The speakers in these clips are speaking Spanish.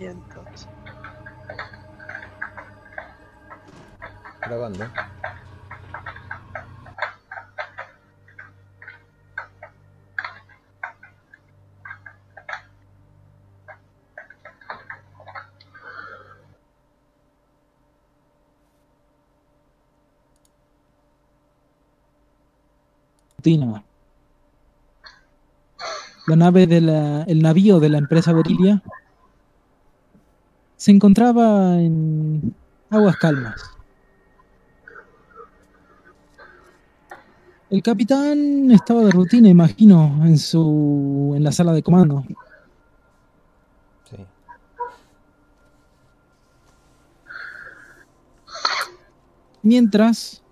Vientos. Grabando. rutina. La nave de la, el navío de la empresa Berilia se encontraba en aguas calmas. El capitán estaba de rutina, imagino, en su en la sala de comando. Sí. Mientras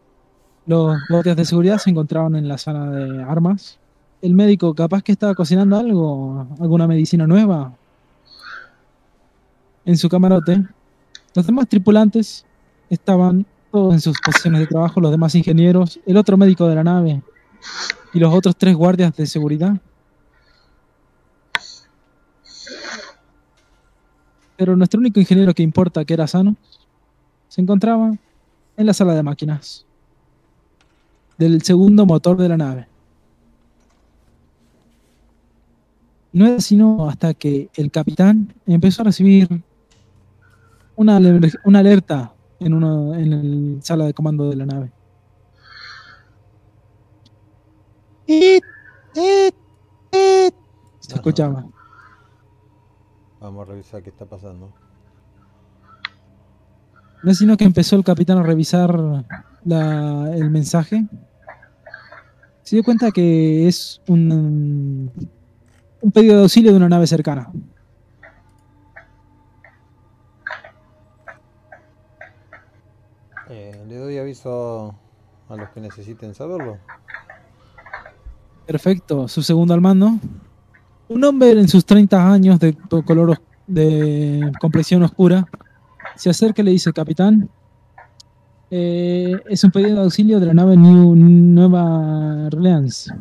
los guardias de seguridad se encontraban en la sala de armas. El médico capaz que estaba cocinando algo, alguna medicina nueva en su camarote. Los demás tripulantes estaban todos en sus posiciones de trabajo, los demás ingenieros, el otro médico de la nave y los otros tres guardias de seguridad. Pero nuestro único ingeniero que importa, que era sano, se encontraba en la sala de máquinas del segundo motor de la nave. No era sino hasta que el capitán empezó a recibir una, una alerta en, uno, en el sala de comando de la nave. Se escuchaba. Vamos a revisar qué está pasando. No es sino que empezó el capitán a revisar la- el mensaje. Se dio cuenta que es un, un pedido de auxilio de una nave cercana. Eh, le doy aviso a los que necesiten saberlo. Perfecto, su segundo al mando. Un hombre en sus 30 años de color de complexión oscura se acerca y le dice, capitán, eh, es un pedido de auxilio de la nave New, Nueva Orleans.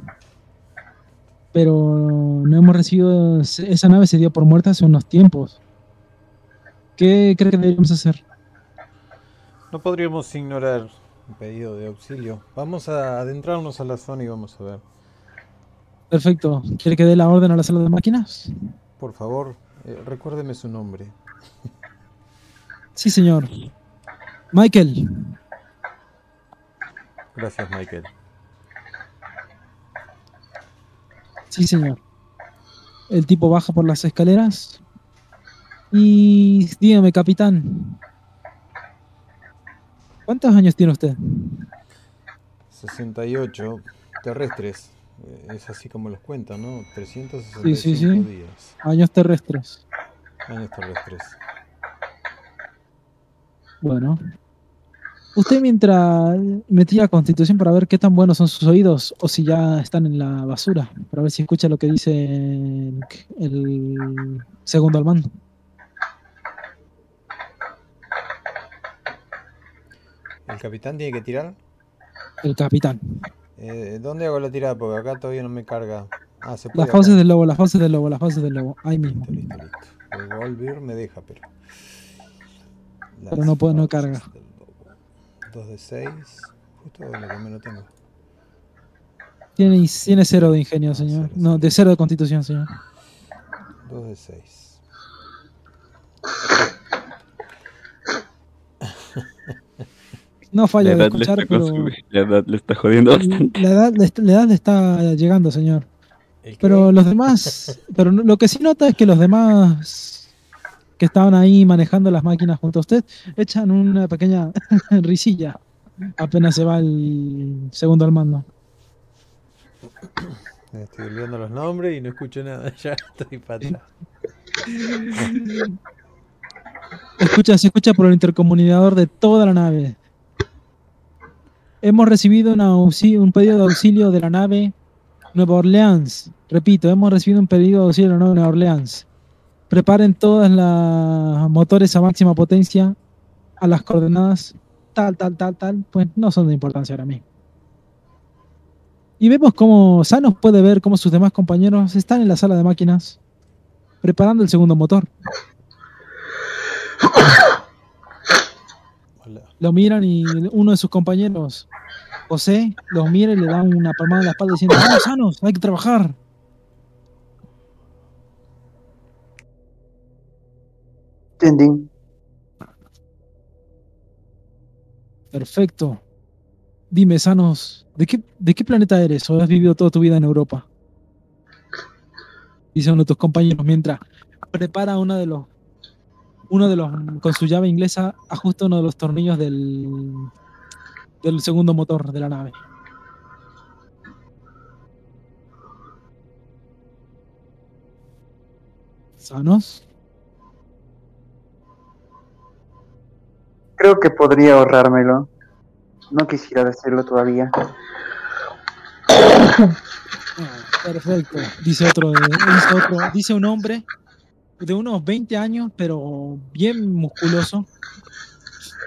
Pero no hemos recibido, esa nave se dio por muerta hace unos tiempos. ¿Qué cree que deberíamos hacer? No podríamos ignorar un pedido de auxilio. Vamos a adentrarnos a la zona y vamos a ver. Perfecto, ¿quiere que dé la orden a la sala de máquinas? Por favor, eh, recuérdeme su nombre. Sí, señor. Michael, Gracias, Michael. Sí, señor. El tipo baja por las escaleras. Y dígame, capitán. ¿Cuántos años tiene usted? 68 terrestres. Eh, Es así como los cuentan, ¿no? 365 Sí, sí, sí. días. Años terrestres. Años terrestres. Bueno. Usted mientras metía constitución para ver qué tan buenos son sus oídos o si ya están en la basura, para ver si escucha lo que dice el, el segundo al mando. ¿El capitán tiene que tirar? El capitán. Eh, ¿Dónde hago la tirada? Porque acá todavía no me carga. Ah, se puede. Las fauces del lobo, las fauces del lobo, las fauces del lobo. Ahí mismo. Listo, listo, listo. El Volver me deja, pero. Pero no puede- no carga. Dos de 6. Justo lo que menos tengo. Tiene, tiene cero de ingenio, Ah, señor. cero, No, de cero de constitución, señor. Dos de 6. No falla La de escuchar, pero la edad le está jodiendo bastante. la edad, la edad le está llegando, señor. Pero los demás, pero lo que sí nota es que los demás que estaban ahí manejando las máquinas junto a usted echan una pequeña risilla apenas se va el segundo al mando. Estoy olvidando los nombres y no escucho nada. Ya estoy para atrás. Escucha, se escucha por el intercomunicador de toda la nave. Hemos recibido un pedido de auxilio de la nave Nueva Orleans. Repito, hemos recibido un pedido de auxilio de la nave Nueva Orleans. Preparen todas las motores a máxima potencia a las coordenadas tal, tal, tal, tal. Pues no son de importancia ahora mismo. Y vemos cómo Sanos puede ver cómo sus demás compañeros están en la sala de máquinas preparando el segundo motor. Lo miran y uno de sus compañeros, José, los mira y le da una palmada en la espalda diciendo, vamos, sanos, hay que trabajar. Perfecto. Dime, Sanos, ¿de qué, ¿de qué planeta eres o has vivido toda tu vida en Europa? Dice uno de tus compañeros mientras prepara uno de los uno de los con su llave inglesa ajusta uno de los tornillos del del segundo motor de la nave. ¿Sanos? Creo que podría ahorrármelo. No quisiera decirlo todavía. Ah, perfecto. Dice otro, dice otro, dice un hombre de unos 20 años, pero bien musculoso.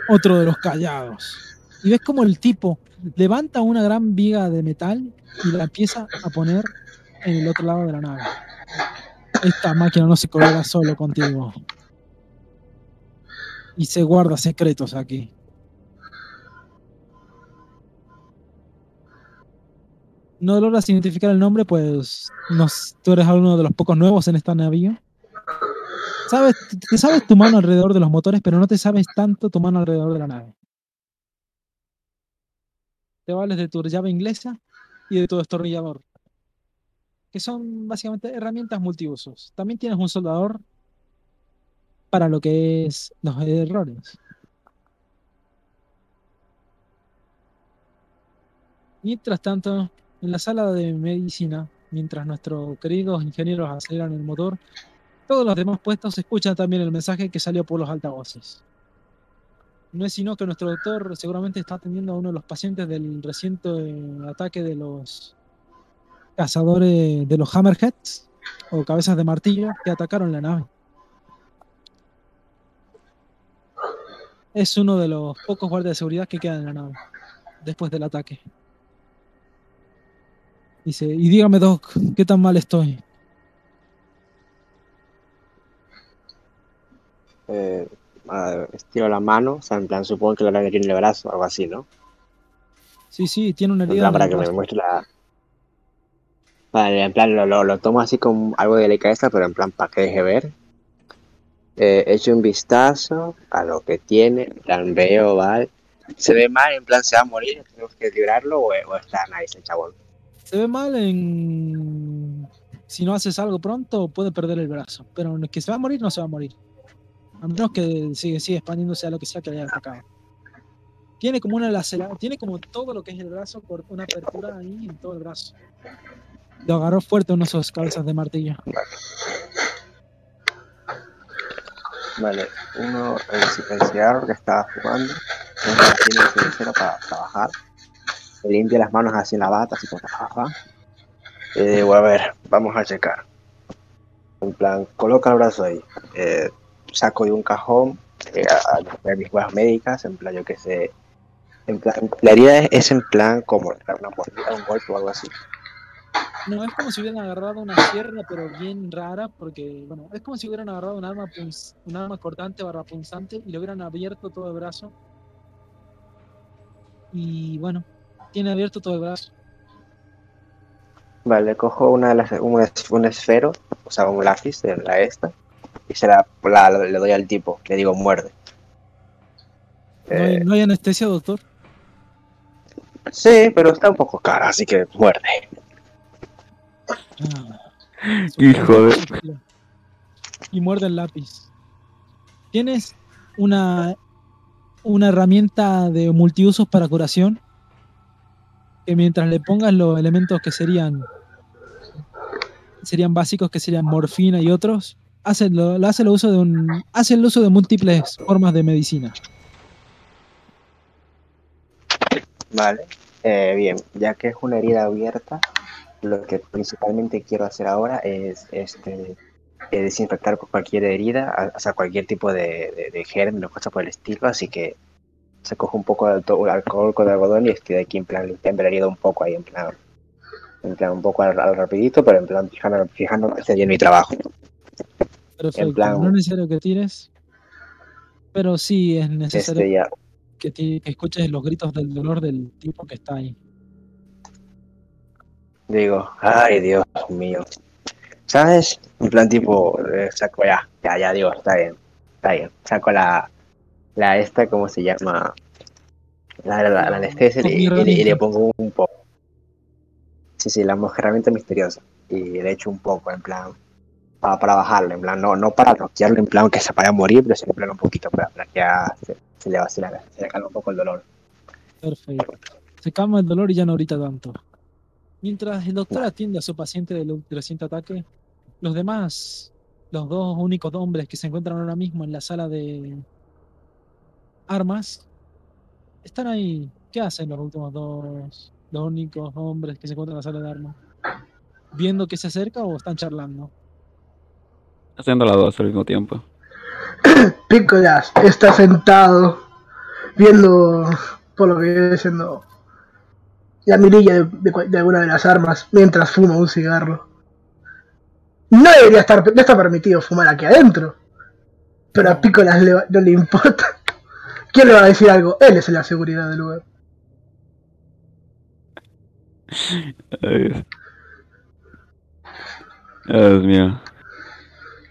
Otro de los callados. Y ves como el tipo levanta una gran viga de metal y la empieza a poner en el otro lado de la nave. Esta máquina no se colgará solo contigo. Y se guarda secretos aquí. No logras identificar el nombre, pues nos, tú eres uno de los pocos nuevos en esta navío. Sabes, te sabes tu mano alrededor de los motores, pero no te sabes tanto tu mano alrededor de la nave. Te vales de tu llave inglesa y de tu destornillador, que son básicamente herramientas multiusos. También tienes un soldador para lo que es los errores. Mientras tanto, en la sala de medicina, mientras nuestros queridos ingenieros aceleran el motor, todos los demás puestos escuchan también el mensaje que salió por los altavoces. No es sino que nuestro doctor seguramente está atendiendo a uno de los pacientes del reciente ataque de los cazadores de los Hammerheads o cabezas de martillo que atacaron la nave. Es uno de los pocos guardias de seguridad que quedan en la nave después del ataque. Dice, y dígame, Doc, ¿qué tan mal estoy? Eh, estiro la mano, o sea, en plan, supongo que lo harán aquí en el brazo, algo así, ¿no? Sí, sí, tiene una En herida. plan, en para el que me brazo. muestre la. Vale, en plan, lo, lo, lo tomo así con algo de delicadeza, pero en plan, para que deje ver. Eh, echo un vistazo a lo que tiene, en plan, veo, vale. Se ve mal, en plan, se va a morir, tenemos que librarlo o, o está nice el chabón. Se ve mal en... Si no haces algo pronto, puede perder el brazo. Pero en el que se va a morir, no se va a morir. A menos que sigue, sigue expandiéndose a lo que sea que haya atacado. Tiene como una lacerada, tiene como todo lo que es el brazo, por una apertura ahí en todo el brazo. Lo agarró fuerte uno de esos cabezas de martillo. Vale, uno el, el que estaba fumando, uno tiene el cenicero para trabajar, se limpia las manos así en la bata, así como ajá. Y digo, a ver, vamos a checar. En plan, coloca el brazo ahí. Eh, saco de un cajón eh, a, mis cosas médicas, en plan, yo que sé. En plan, la herida es, es en plan como una mordida, un golpe o algo así. No, es como si hubieran agarrado una sierra, pero bien rara, porque, bueno, es como si hubieran agarrado un arma, punz- un arma cortante barra punzante y le hubieran abierto todo el brazo. Y bueno, tiene abierto todo el brazo. Vale, cojo una de las, un, es- un esfero, o sea, un lápiz de la esta, y se la, la- le doy al tipo, le digo muerde. ¿No hay, Eh, no hay anestesia, doctor? sí, pero está un poco cara, así que muerde. Ah, Hijo de- Y muerde el lápiz. Tienes una, una herramienta de multiusos para curación. Que mientras le pongas los elementos que serían serían básicos, que serían morfina y otros, hace, lo, lo hace el uso de un hace el uso de múltiples formas de medicina. Vale, eh, bien, ya que es una herida abierta, lo que principalmente quiero hacer ahora es este eh, desinfectar cualquier herida, o sea, cualquier tipo de, de, germen o cosa por el estilo, así que se coge un poco de alcohol con algodón y estoy aquí en plan limpiando la herida un poco ahí, en plan, en plan un poco al, rapidito, pero en plan fijando, fijando que bien mi trabajo. Perfecto. plan- No es necesario que tires. Pero sí es necesario. Este ya, que, te- que escuches los gritos del dolor del tipo que está ahí. Digo, ay Dios mío. ¿Sabes? En plan tipo, eh, saco ya, ya, ya digo, está bien, está bien. Saco la, la esta, ¿cómo se llama? La, la, la anestesia y, y- y le pongo un poco. Sí, sí, la herramienta misteriosa. Y le echo un poco, en plan, para, para bajarlo, en plan, no, no para noquearlo, en plan que se vaya a morir, pero sí en plan un poquito para, que se, le va se le, se le calma un poco el dolor. Perfecto. Se calma el dolor y ya no grita tanto. Mientras el doctor atiende a su paciente del reciente ataque, los demás, los dos únicos hombres que se encuentran ahora mismo en la sala de armas, están ahí. ¿Qué hacen los últimos dos, los únicos hombres que se encuentran en la sala de armas? ¿Viendo que se acerca o están charlando? Haciendo las dos al mismo tiempo. Picolas está sentado viendo por lo que viene siendo la mirilla de, de de alguna de las armas mientras fuma un cigarro. No debería estar, no está permitido fumar aquí adentro. Pero a Picolas le no le importa. ¿Quién le va a decir algo? Él es la seguridad del lugar. Ay, Dios mío.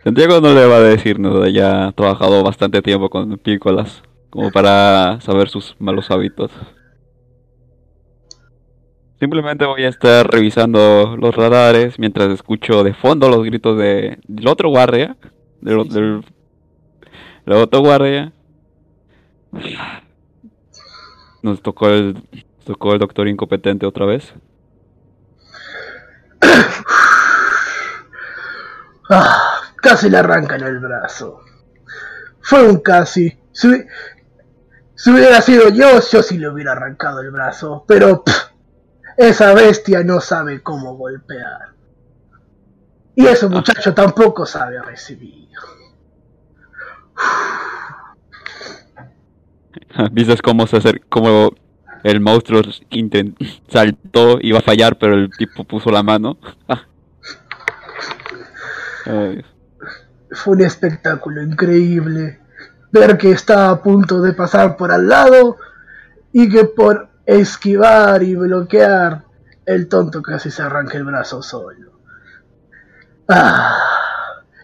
Santiago no le va a decir nada, ya ha trabajado bastante tiempo con pícolas, como para saber sus malos hábitos. Simplemente voy a estar revisando los radares mientras escucho de fondo los gritos de, del otro guardia, del, Sí, sí. del, del otro guardia. Nos tocó el, nos tocó el doctor incompetente otra vez. Ah, casi le arrancan el brazo. Fue un casi. Si, hubi- si hubiera sido yo, yo sí le hubiera arrancado el brazo. Pero pff, esa bestia no sabe cómo golpear. Y ese muchacho tampoco sabe recibir. ¿Viste cómo se acer cómo el monstruo intent saltó, iba a fallar, pero el tipo puso la mano? Ay, Fue un espectáculo increíble. Ver que está a punto de pasar por al lado y que por esquivar y bloquear el tonto casi se arranca el brazo solo. Ah,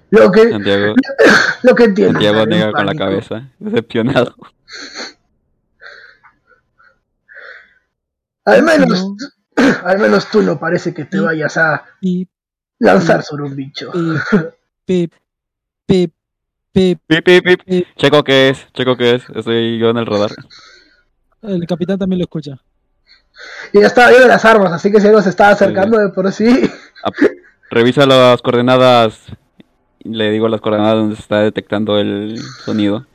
lo que, Santiago, lo que entiendo. Santiago niega con la cabeza, decepcionado. Al menos, al menos tú no parece que te vayas a lanzar sobre un bicho. pip, pip, pip, pip. Pip, pip, pip. Sí. Checo qué es, checo qué es, estoy yo en el radar. El capitán también lo escucha. Y ya estaba viendo las armas, así que si algo se estaba acercando de por sí. Ap- Revisa las coordenadas, le digo las coordenadas donde se está detectando el sonido.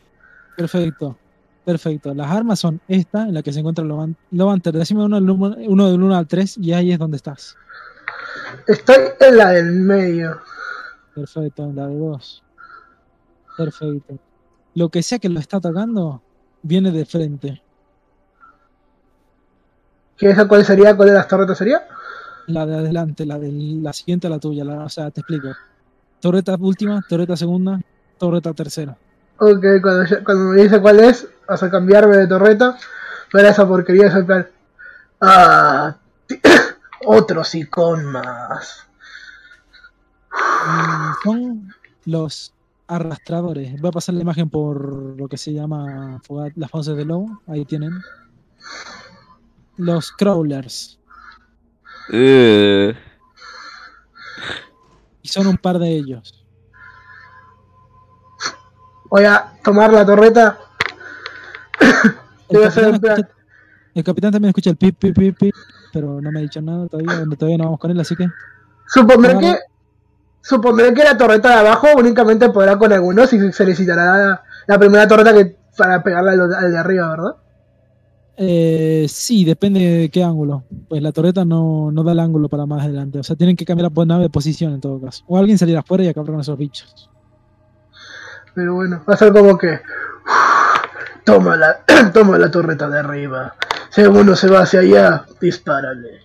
Perfecto. Perfecto. Las armas son esta, en la que se encuentra Lovan- Lovanter. Decime uno, del número- uno del 1 al 3 y ahí es donde estás. Estoy en la del medio. Perfecto, en la de 2. Perfecto. Lo que sea que lo está atacando, viene de frente. ¿Qué esa cuál sería? ¿Cuál de las torretas sería? La de adelante, la de la siguiente a la tuya. la- o sea, te explico. Torreta última, torreta segunda, torreta tercera. Ok, cuando, ya- cuando me dice cuál es, vas a cambiarme de torreta. Pero esa porquería es en plan. Ah, otro sicón más. Mm, Son los arrastradores. Voy a pasar la imagen por lo que se llama las fauces de lobo. Ahí tienen. Los crawlers. Ugh. Y son un par de ellos. Voy a tomar la torreta. El capitán, escucha- el capitán también escucha el pip, pip, pip, pip, pero no me ha dicho nada todavía. Todavía no vamos con él, así que. Supondré que. Supondré que la torreta de abajo únicamente podrá con algunos y se necesitará la, la primera torreta que para pegarle al, al de arriba, ¿verdad? Eh, sí, depende de qué ángulo. Pues la torreta no, no da el ángulo para más adelante. O sea, tienen que cambiar la nave de posición en todo caso. O alguien salir afuera y acabar con esos bichos. Pero bueno, va a ser como que. Toma la, toma la torreta de arriba. Si alguno se va hacia allá, dispárale.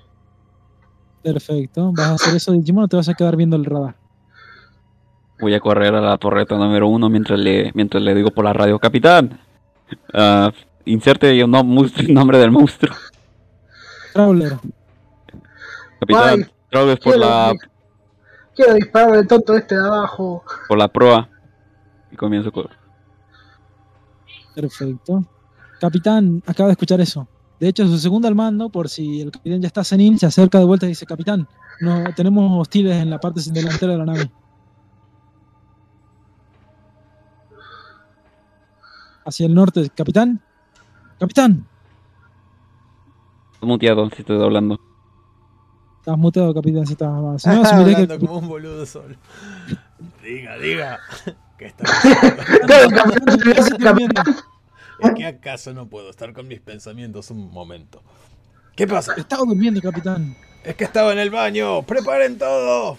Perfecto. Vas a hacer eso, Digimon, o te vas a quedar viendo el radar. Voy a correr a la torreta número uno mientras le, mientras le digo por la radio, capitán. ah, inserte el nombre del monstruo. Crawler. Capitán, Traves por quiero- la, Quiero dispararle al tonto este de abajo. por la proa. Y comienzo con... Perfecto. Capitán, acaba de escuchar eso. De hecho, su segundo al mando, por si el capitán ya está senil, se acerca de vuelta y dice, Capitán, no, tenemos hostiles en la parte delantera de la nave. Hacia el norte, Capitán. Capitán. muteado si estoy hablando. Estás muteado, Capitán, si estás... Si no, que... Hablando como un boludo solo. Diga, diga. ¿Qué está. ¿Es que acaso no puedo estar con mis pensamientos un momento? ¿Qué pasa? Estaba durmiendo, Capitán. Es que estaba en el baño. ¡Preparen todo!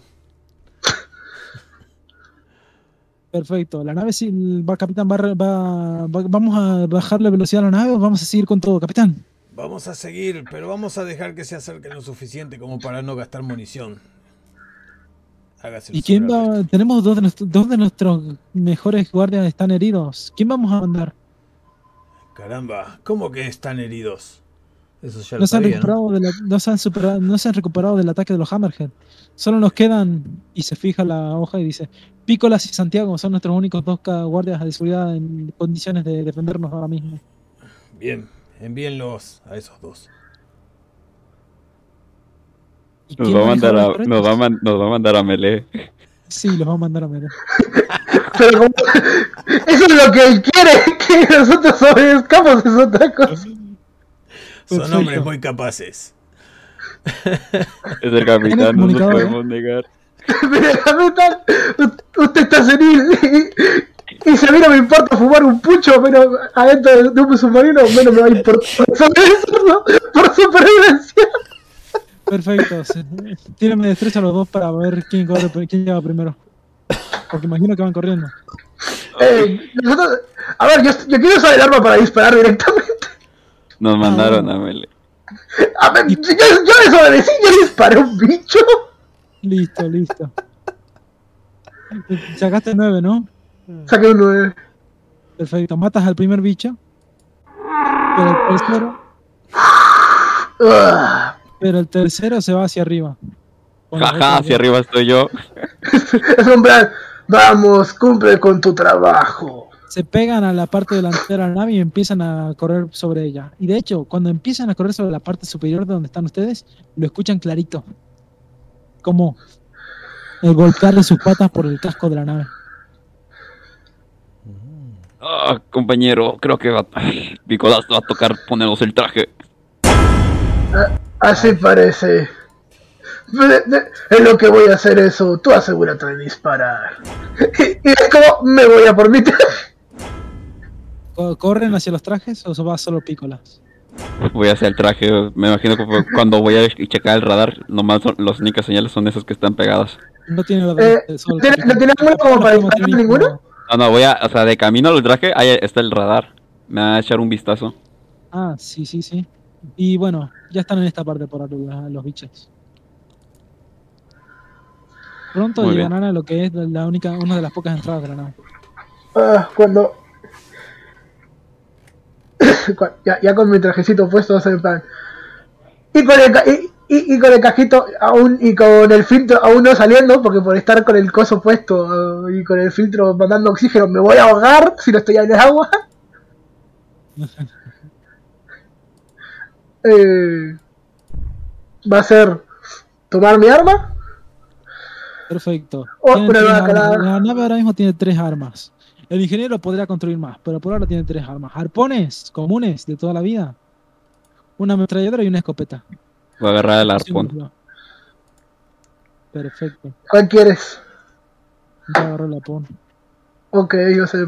Perfecto. La nave, sí, va, Capitán, va, va- va- vamos a bajar la velocidad a la nave o vamos a seguir con todo, Capitán. Vamos a seguir, pero vamos a dejar que se acerquen lo suficiente como para no gastar munición. Hágase ¿Y quién va? Tenemos dos de, dos de nuestros mejores guardias están heridos. ¿Quién vamos a mandar? Caramba, ¿cómo que están heridos? Eso ya lo No se, han sabía, ¿no? recuperado de la- no, se han superado- no se han recuperado del ataque de los Hammerhead. Solo nos quedan, y se fija la hoja y dice, Pícolas y Santiago son nuestros únicos dos guardias de seguridad en condiciones de defendernos ahora mismo. Bien, envíenlos a esos dos. ¿Y Nos va, a mandar a, nos, va a torretas? man- nos va a mandar a Melee. Sí, los va a mandar a Mere. Pero como- eso es lo que él quiere, que nosotros obedezcamos es otra cosa. Son hombres muy capaces. Es el capitán, no nos podemos negar. Mire, capitán, usted está senil y, y si a mí no me importa fumar un pucho pero adentro de, un submarino, menos me va a importar por supervivencia. Perfecto. Tírenme destreza los dos para ver quién, corre, quién llega primero. Porque imagino que van corriendo. Eh, nosotros, a ver, yo, yo quiero usar el arma para disparar directamente. Nos mandaron a Melee. A ver, yo, yo desobedecí, yo disparé un bicho. Listo, listo. Sacaste nueve, ¿no? Saqué un 9. Perfecto. Matas al primer bicho. Pero el tercero, pero el tercero se va hacia arriba. Otros hacia arriba estoy yo. Es un plan, vamos, cumple con tu trabajo. Se pegan a la parte delantera de la nave y empiezan a correr sobre ella. Y de hecho, cuando empiezan a correr sobre la parte superior de donde están ustedes, lo escuchan clarito. Como el golpear de sus patas por el casco de la nave. Ah, compañero, creo que va, va a tocar ponernos el traje. Así parece. Es lo que voy a hacer eso. Tú asegúrate de disparar. Y, y es como, me voy a por mi traje. Co- ¿Corren hacia los trajes o va solo pícolas? Voy hacia el traje. Me imagino que cuando voy a checar el radar, nomás son, las únicas señales son esas que están pegadas. No tiene la Eh, ¿tiene- capitán. ¿No tiene ángulo como No para disparar ninguno? No, no, voy a, o sea, de camino al traje, ahí está el radar. Me va a echar un vistazo. Ah, sí, sí, sí. Y bueno, ya están en esta parte por ahora los bichos. Pronto Muy llegarán a lo que es la única, una de las pocas entradas de la nave. Ah, cuando. Ya, ya con mi trajecito puesto, va a ser en plan. Y con el, y, y- y con el cajito aún y con el filtro aún no saliendo, porque por estar con el coso puesto eh, y con el filtro mandando oxígeno me voy a ahogar si no estoy en el agua. Eh, va a ser tomar mi arma. Perfecto. Oh, una nueva calada. La nave ahora mismo tiene tres armas. El ingeniero podría construir más, pero por ahora tiene tres armas. Arpones comunes de toda la vida. Una ametralladora y una escopeta. Voy a agarrar el arpón. Perfecto. ¿Cuál quieres? Ya agarró el arpón. Ok, yo sé.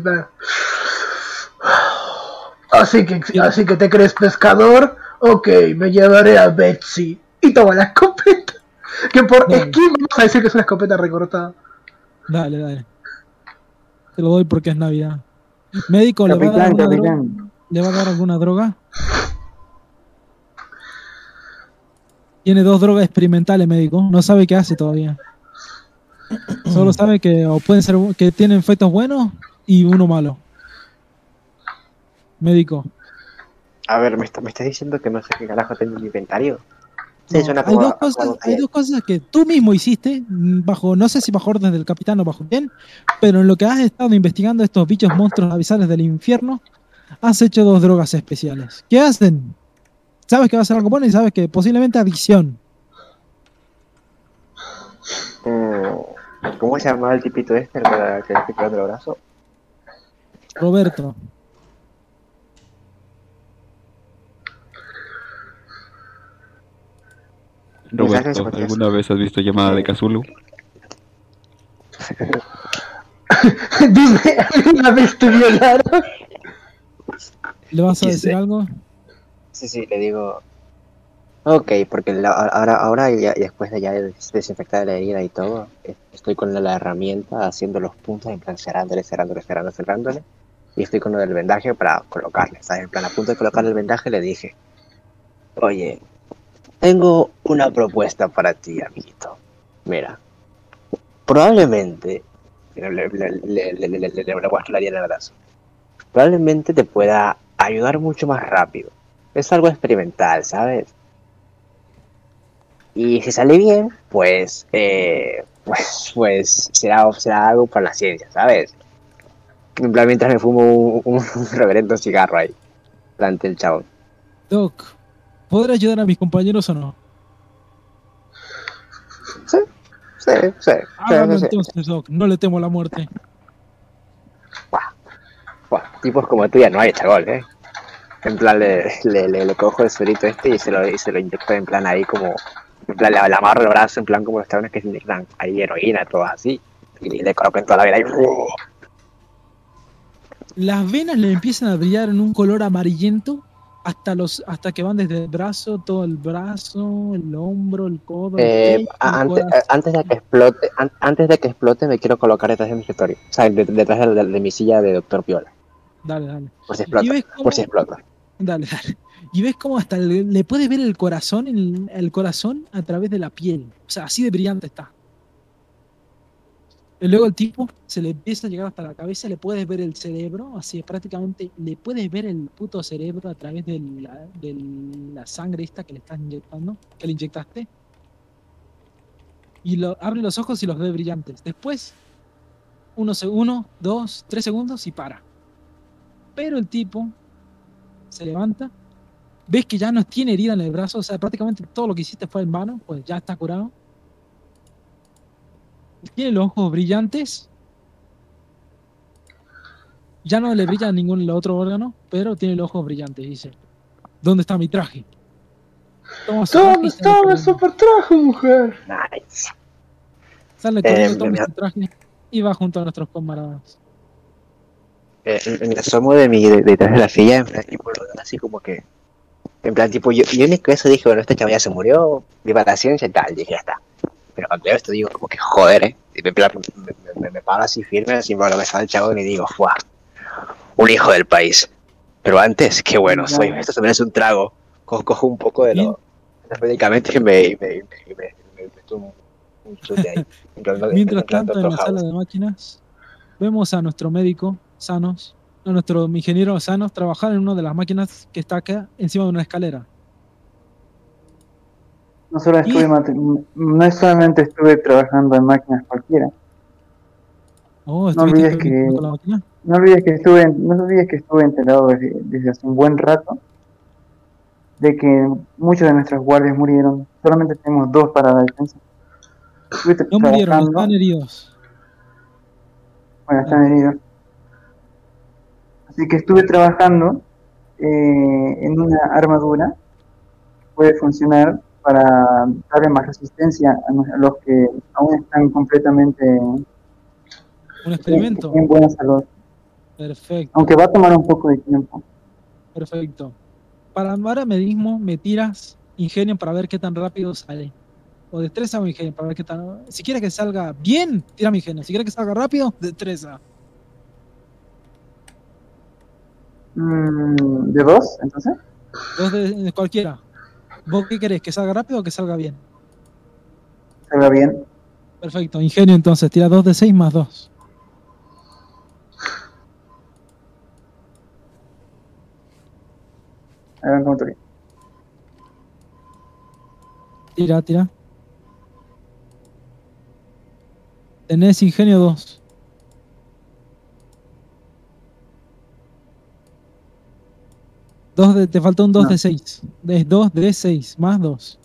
Así que, así que te crees pescador. Ok, me llevaré a Betsy. Y toma la escopeta. Que por Dale. skin vamos a decir que es una escopeta recortada. Dale, dale. Te lo doy porque es Navidad. Médico, ¿le va, a dar Capitán, alguna droga? ¿Le va a dar alguna droga? Tiene dos drogas experimentales, médico. No sabe qué hace todavía. Solo sabe que o pueden ser que tienen efectos buenos y uno malo. Médico. A ver, ¿me, está- me estás diciendo que no sé qué carajo tengo en mi inventario? Sí, No, suena hay, dos cosas, como hay bien. dos cosas que tú mismo hiciste, mm, bajo, no sé si bajo orden del capitán o bajo quién, pero en lo que has estado investigando estos bichos monstruos abisales del infierno, has hecho dos drogas especiales. ¿Qué hacen? Sabes que va a ser algo bueno y sabes que posiblemente adicción. Mm, ¿Cómo se llamaba el tipito este, el que le pegando el brazo? Roberto, Roberto. ¿alguna vez has visto llamada de Cthulhu? Dime, ¿alguna vez te violaron? ¿le vas a ¿Qué decir algo? Sí, sí, le digo. Ok, porque la- ahora, ahora ya, y después de ya des- desinfectar la herida y todo, estoy con la, la herramienta haciendo los puntos, en plan cerrándole, cerrándole, cerrándole, cerrándole. Y estoy con lo del vendaje para colocarle, ¿sabes? En plan, a punto de colocarle el vendaje le dije, oye, tengo una propuesta para ti, amiguito. Mira, probablemente, le, le, en el brazo, probablemente te pueda ayudar mucho más rápido. Es algo experimental, ¿sabes? Y si sale bien, pues, eh, pues, pues será, algo para la ciencia, ¿sabes? Mientras me fumo un, un, un reverendo cigarro ahí, delante del chabón. Doc, ¿podré ayudar a mis compañeros o no? Sí, sí, sí. sí, sí. entonces, Doc, no le temo la muerte. Buah, tipos como tú ya no hay, chagol, ¿eh? En plan, le, le, le, le cojo el suerito este y se lo, y se lo inyecto en plan ahí como... En plan, le, le amarro el brazo en plan como los cabrones que se inyectan ahí heroína, todo así. Y le coloco en toda la vida ahí. Las venas le empiezan a brillar en un color amarillento hasta los hasta que van desde el brazo, todo el brazo, el hombro, el codo, Eh, antes, antes de que explote, an- antes de que explote me quiero colocar detrás de mi escritorio. O sea, de- detrás de, de- de mi silla de doctor Piola. Dale, dale. Por si explota. cómo, Por si explota. dale, dale. Y ves cómo hasta le, le puedes ver el corazón, el, el corazón a través de la piel. O sea, así de brillante está. Y luego el tipo se le empieza a llegar hasta la cabeza, le puedes ver el cerebro, así prácticamente le puedes ver el puto cerebro a través de la, de la sangre esta que le estás inyectando, que le inyectaste. Y lo, abre los ojos y los ve brillantes. Después, uno, uno, dos, tres segundos y para. Pero el tipo se levanta, ves que ya no tiene herida en el brazo, o sea, prácticamente todo lo que hiciste fue en vano, pues ya está curado. Tiene los ojos brillantes. Ya no le brilla ningún otro órgano, pero tiene los ojos brillantes. Dice: ¿Dónde está mi traje? Toma ¿Dónde el corriendo. super traje, mujer? Nice. Sale Eh, toma mira. su traje y va junto a nuestros camaradas. Eh, me asomo de mi, de- detrás de la silla, en plan, tipo, así como que. En plan, tipo, yo, yo en eso dije, bueno, este chaval ya se murió, viva la ciencia y tal, dije, ya está. Pero cuando veo esto digo, como que joder, ¿eh? Y me, me, me, me paro así firme, así me lo me sale el chabón y digo, ¡fuah! Un hijo del país. Pero antes, qué bueno soy, esto se merece un trago. Co- Cojo un poco de lo- de los medicamentos y me, me, un, un chute ahí. Mientras tanto, en la sala de máquinas, vemos a nuestro médico Sanos, a nuestro ingeniero Sanos, trabajar en una de las máquinas que está acá encima de una escalera. No, solo estuve no solamente estuve trabajando en máquinas cualquiera. Oh, ¿estuviste olvides que-? No olvides que estuve, no olvides que estuve enterado desde, desde hace un buen rato de que muchos de nuestros guardias murieron. Solamente tenemos dos para la defensa. Estuve No murieron, están heridos. Bueno, están heridos. Así que estuve trabajando eh, en una armadura que puede funcionar para darle más resistencia a, a los que aún están completamente Un experimento. en buena salud. Perfecto, Aunque va a tomar un poco de tiempo. perfecto. Para ahora mismo me tiras ingenio para ver qué tan rápido sale. O destreza o ingenio para ver qué tan. Si quieres que salga bien, tira mi ingenio. Si quieres que salga rápido, destreza. Mm, ¿De dos, entonces? Dos de, de cualquiera. ¿Vos qué querés? ¿Que salga rápido o que salga bien? Salga bien. Perfecto, ingenio entonces, tira 2 de 6 más 2. Arranca motor. Tira, tira. Tenés ingenio 2. Dos de, te falta un 2 No. de 6. Es 2 de 6, más 2.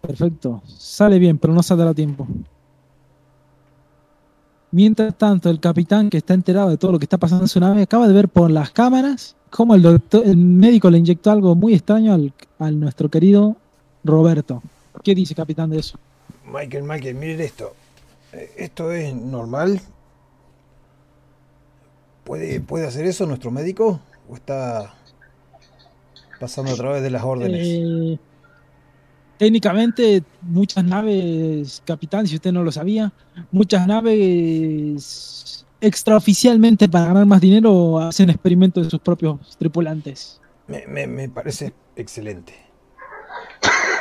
Perfecto. Sale bien, pero no saldrá a tiempo. Mientras tanto, el capitán que está enterado de todo lo que está pasando en su nave acaba de ver por las cámaras cómo el, doctor, el médico le inyectó algo muy extraño al, al nuestro querido Roberto. ¿Qué dice capitán de eso? Michael, Michael, miren esto. ¿Esto es normal? ¿Puede, ¿Puede hacer eso nuestro médico? ¿O está pasando a través de las órdenes? Eh, técnicamente, muchas naves, capitán, si usted no lo sabía, muchas naves extraoficialmente para ganar más dinero hacen experimentos de sus propios tripulantes. Me, me- me parece excelente.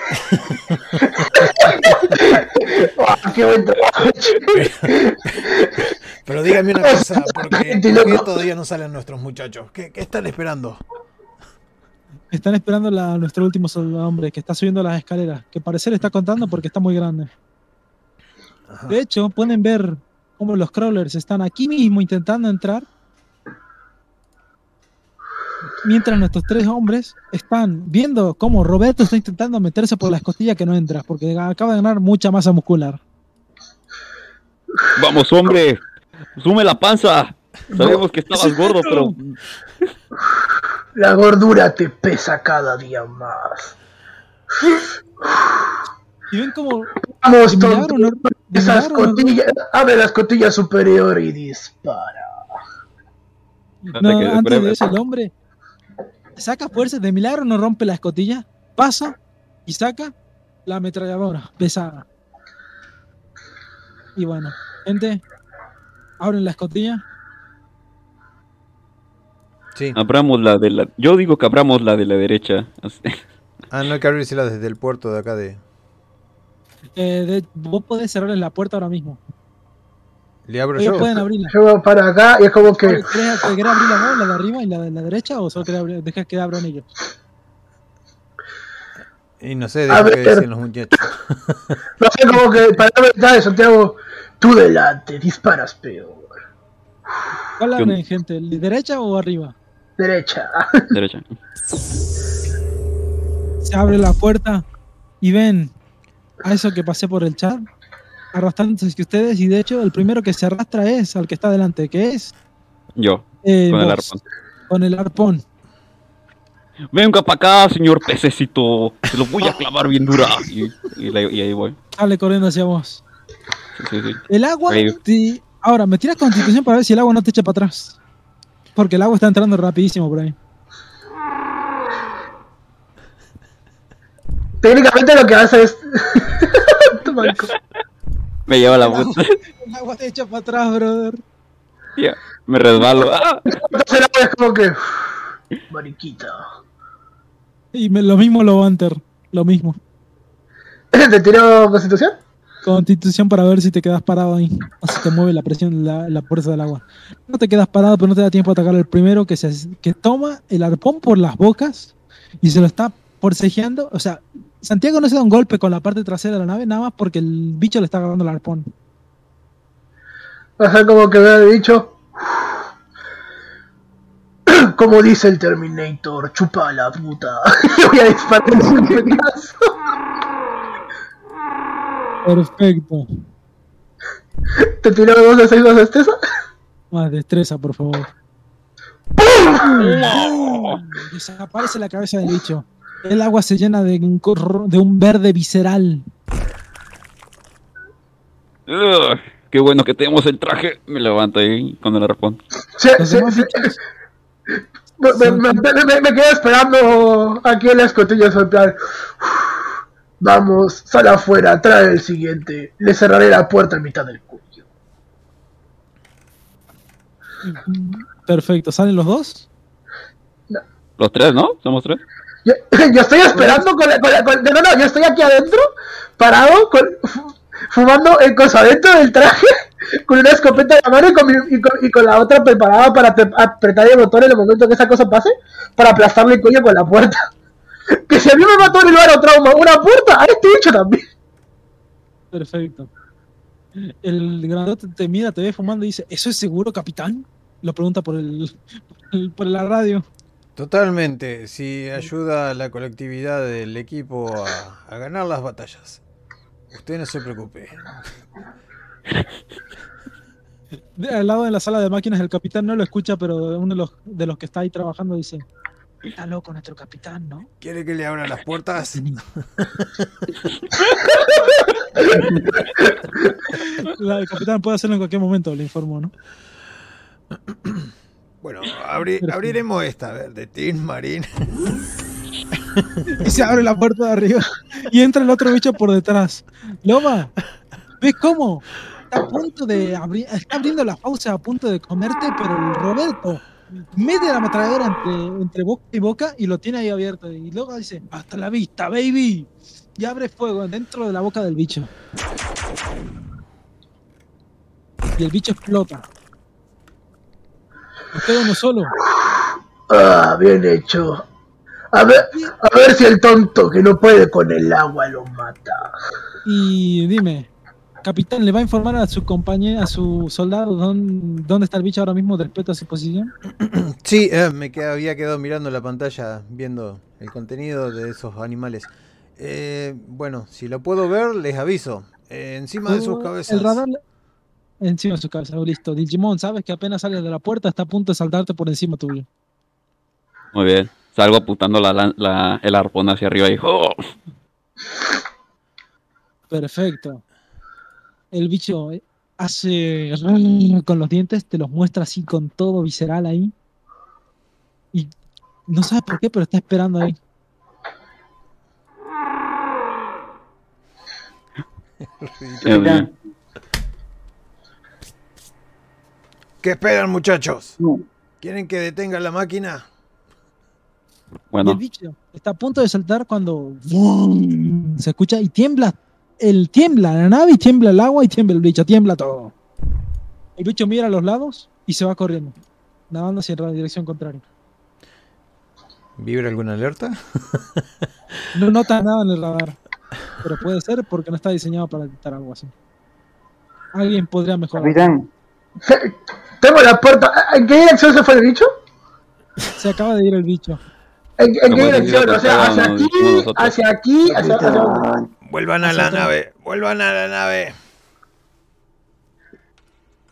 Ah, qué buen trabajo. Pero dígame una cosa, ¿por qué, Gente, por qué loco. todavía no salen nuestros muchachos? ¿Qué, qué están esperando? Están esperando la, nuestro último soldado hombre que está subiendo las escaleras, que parecer está contando porque está muy grande. Ajá. De hecho, pueden ver cómo los crawlers están aquí mismo intentando entrar. Mientras nuestros tres hombres están viendo cómo Roberto está intentando meterse por la escotilla que no entra, porque acaba de ganar mucha masa muscular. Vamos, hombre. Sume la panza. Sabemos que estabas gordo, pero La gordura te pesa cada día más. Y ven cómo Vamos, tonto. no- de Esa milagro no- escotilla, abre la escotilla superior y dispara. No, Antes de eso, el hombre saca fuerzas de milagro, no rompe la escotilla, pasa y saca la ametralladora pesada. Y bueno, gente, abren la escotilla. Sí. abramos la de la. Yo digo que abramos la de la derecha. Ah, no hay que abrírsela desde el puerto de acá de... Eh, de- vos podés cerrarles la puerta ahora mismo. ¿Le abro Ellos yo? pueden abrirla. Yo voy para acá y es como que. ¿Querés, querés abrir la vos, la de arriba y la de la derecha o solo querés dejar que abran ellos? Y no sé, A de qué ver. decían los muchachos. No sé, como que para la verdad de Santiago, tú delante, disparas peor. ¿Cuál abren, gente? ¿De ¿Derecha o arriba? Derecha. derecha. se abre la puerta y ven a eso que pasé por el chat arrastrándose que ustedes y de hecho el primero que se arrastra es al que está delante que es Yo, eh, con el arpón. con el arpón Venga para acá, señor pececito. Se lo voy a clavar bien dura. Y, y la- y ahí voy. sale corriendo hacia vos Sí, sí, sí. el agua te- ahora me tiras constitución para ver si el agua no te echa para atrás porque el agua está entrando rapidísimo por ahí Técnicamente lo que hace es. Tu. Me lleva la puta. el agua te echa para atrás brother Ya, Me resbalo. ¡Ah! Entonces el agua es como que. Mariquita. y me- lo mismo lo Banter lo mismo ¿Te tiró constitución? Constitución para ver si te quedas parado ahí. O si te mueve la presión, la, la fuerza del agua. No te quedas parado, pero no te da tiempo a atacar al primero que, se, que toma el arpón por las bocas y se lo está forcejeando. O sea, Santiago no se da un golpe con la parte trasera de la nave, nada más porque el bicho le está agarrando el arpón. O sea, como que ve el dicho. Como dice el Terminator, chupa la puta. Y voy a disparar un pedazo. Perfecto. ¿Te tiró dos de seis de destreza? Más destreza, por favor. Desaparece la cabeza del bicho. El agua se llena de un, de un verde visceral. Ugh, Qué bueno que tenemos el traje. Me levanto ahí con el arpón. Se- Los se- demás se- bichos me, me, me- me- me quedé esperando aquí en la escotilla plan. Vamos, sal afuera, trae el siguiente. Le cerraré la puerta en mitad del cuello. Perfecto. ¿Salen los dos? Los tres, ¿no? Somos tres. Yo, yo estoy esperando con la, con la- con- no, no, yo estoy aquí adentro, parado, con, fu- fumando el cosa adentro del traje. con una escopeta en la mano y con, mi- y con- y con la otra preparada para apretar el botón en el momento que esa cosa pase para aplastarle el cuello con la puerta. Que si a mí me mató en el bar trauma una puerta, a este bicho también. Perfecto. El grandote te mira, te ve fumando y dice, ¿eso es seguro, capitán? Lo pregunta por el, por el- por la radio. Totalmente, si ayuda a la colectividad del equipo a, a ganar las batallas. Usted no se preocupe. De- al lado de la sala de máquinas el capitán no lo escucha, pero uno de los, de los que está ahí trabajando dice, está loco nuestro capitán, ¿no? ¿Quiere que le abra las puertas? La- el capitán puede hacerlo en cualquier momento, le informo, ¿no? Bueno, abri- abriremos esta, a ver, de Tin Marine. Y se abre la puerta de arriba y entra el otro bicho por detrás. Loba, ¿ves cómo? Está a punto de abrir, está abriendo la fauce a punto de comerte, pero el Roberto mete la ametralladora entre, entre boca y boca y lo tiene ahí abierto. Y luego dice, hasta la vista, baby. Y abre fuego dentro de la boca del bicho. Y el bicho explota. Queda uno solo. Ah, bien hecho. A ver, a ver si el tonto que no puede con el agua lo mata. Y dime, capitán, ¿le va a informar a su compañero, a su soldado, dónde, dónde está el bicho ahora mismo respecto a su posición? Sí, eh, me qued- había quedado mirando la pantalla, viendo el contenido de esos animales. Eh, bueno, si lo puedo ver, les aviso. Eh, encima de sus Oh, cabezas. El radar encima de su cabeza, listo. Digimon, sabes que apenas sales de la puerta está a punto de saltarte por encima tuyo. Muy bien. Salgo apuntando la, lan- la- el arpón hacia arriba y ¡oh! Perfecto. El bicho eh, hace con los dientes, te los muestra así con todo visceral ahí. Y no sabe por qué, pero está esperando ahí. Dios ¿Qué esperan, muchachos? No, ¿Quieren que detenga la máquina? Bueno, el bicho está a punto de saltar cuando se escucha y tiembla. El tiembla la nave y tiembla el agua y tiembla el bicho, tiembla todo. El bicho mira a los lados y se va corriendo, nadando hacia la dirección contraria. ¿Vibra alguna alerta? No nota nada en el radar, pero puede ser porque no está diseñado para detectar algo así. Alguien podría mejorar. capitán, Tengo la puerta. ¿En qué dirección se fue el bicho? Se acaba de ir el bicho. ¿En, qué dirección? O sea, hacia aquí, hacia aquí, hacia, hacia Vuelvan a la nave, vuelvan a la nave.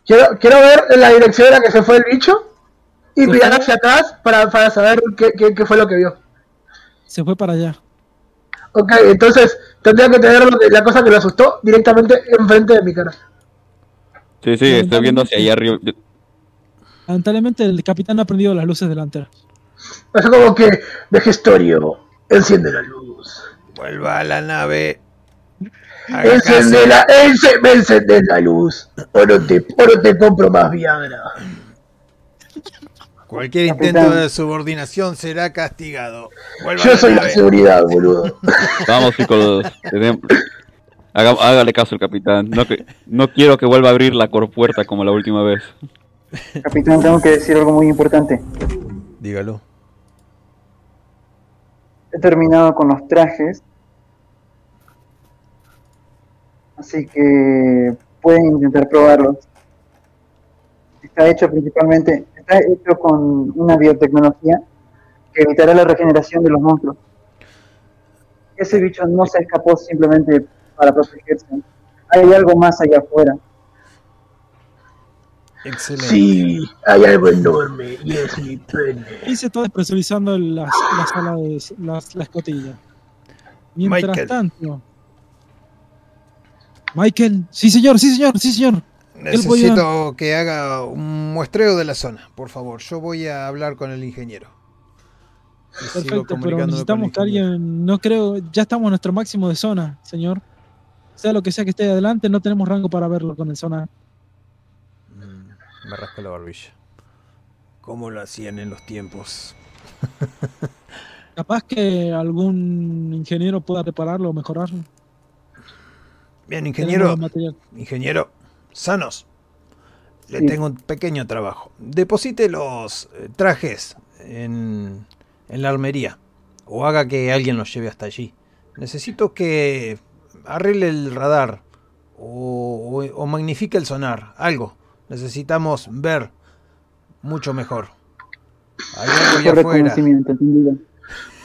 Quiero, quiero ver en la dirección en la que se fue el bicho y ¿Se mirar hacia atrás para, para saber qué, qué, qué fue lo que vio. Se fue para allá. Ok, entonces tendría que tener la cosa que lo asustó directamente enfrente de mi cara. sí, sí, estoy viendo hacia allá arriba. Lamentablemente el capitán ha prendido las luces delanteras. Es como que, Vejestorio, enciende la luz. Vuelva a la nave. Encende la, ence- me encendés la luz. O no, te, o no te compro más Viagra. Cualquier Capitán. intento de subordinación será castigado. Vuelva a Yo la soy la seguridad, boludo. Vamos, chicos. hágale caso al capitán. No, que, no quiero que vuelva a abrir la corpuerta como la última vez. Capitán, tengo que decir algo muy importante. Dígalo. He terminado con los trajes. Así que pueden intentar probarlos. Está hecho principalmente, está hecho con una biotecnología que evitará la regeneración de los monstruos. Ese bicho no se escapó simplemente para protegerse. Hay algo más allá afuera. Excelente. Sí, hay algo enorme y es mi pene. Y se está despresurizando las- la sala de las- la escotilla. Mientras Michael. tanto. Michael, sí señor, sí señor, sí señor. Necesito que haga un muestreo de la zona, por favor. Yo voy a hablar con el ingeniero. Y Perfecto, pero necesitamos que alguien, no creo, ya estamos en nuestro máximo de zona, señor. Sea lo que sea que esté adelante, no tenemos rango para verlo con el sonar. Me rasco la barbilla. ¿Cómo lo hacían en los tiempos? Capaz que algún ingeniero pueda repararlo o mejorarlo. Bien, ingeniero. Ingeniero. Sanos. le Sí. tengo un pequeño trabajo. Deposite los eh, trajes en, en la armería o haga que alguien los lleve hasta allí. Necesito que arregle el radar o, o- o magnifique el sonar, algo. Necesitamos ver mucho mejor. Hay algo ahí afuera.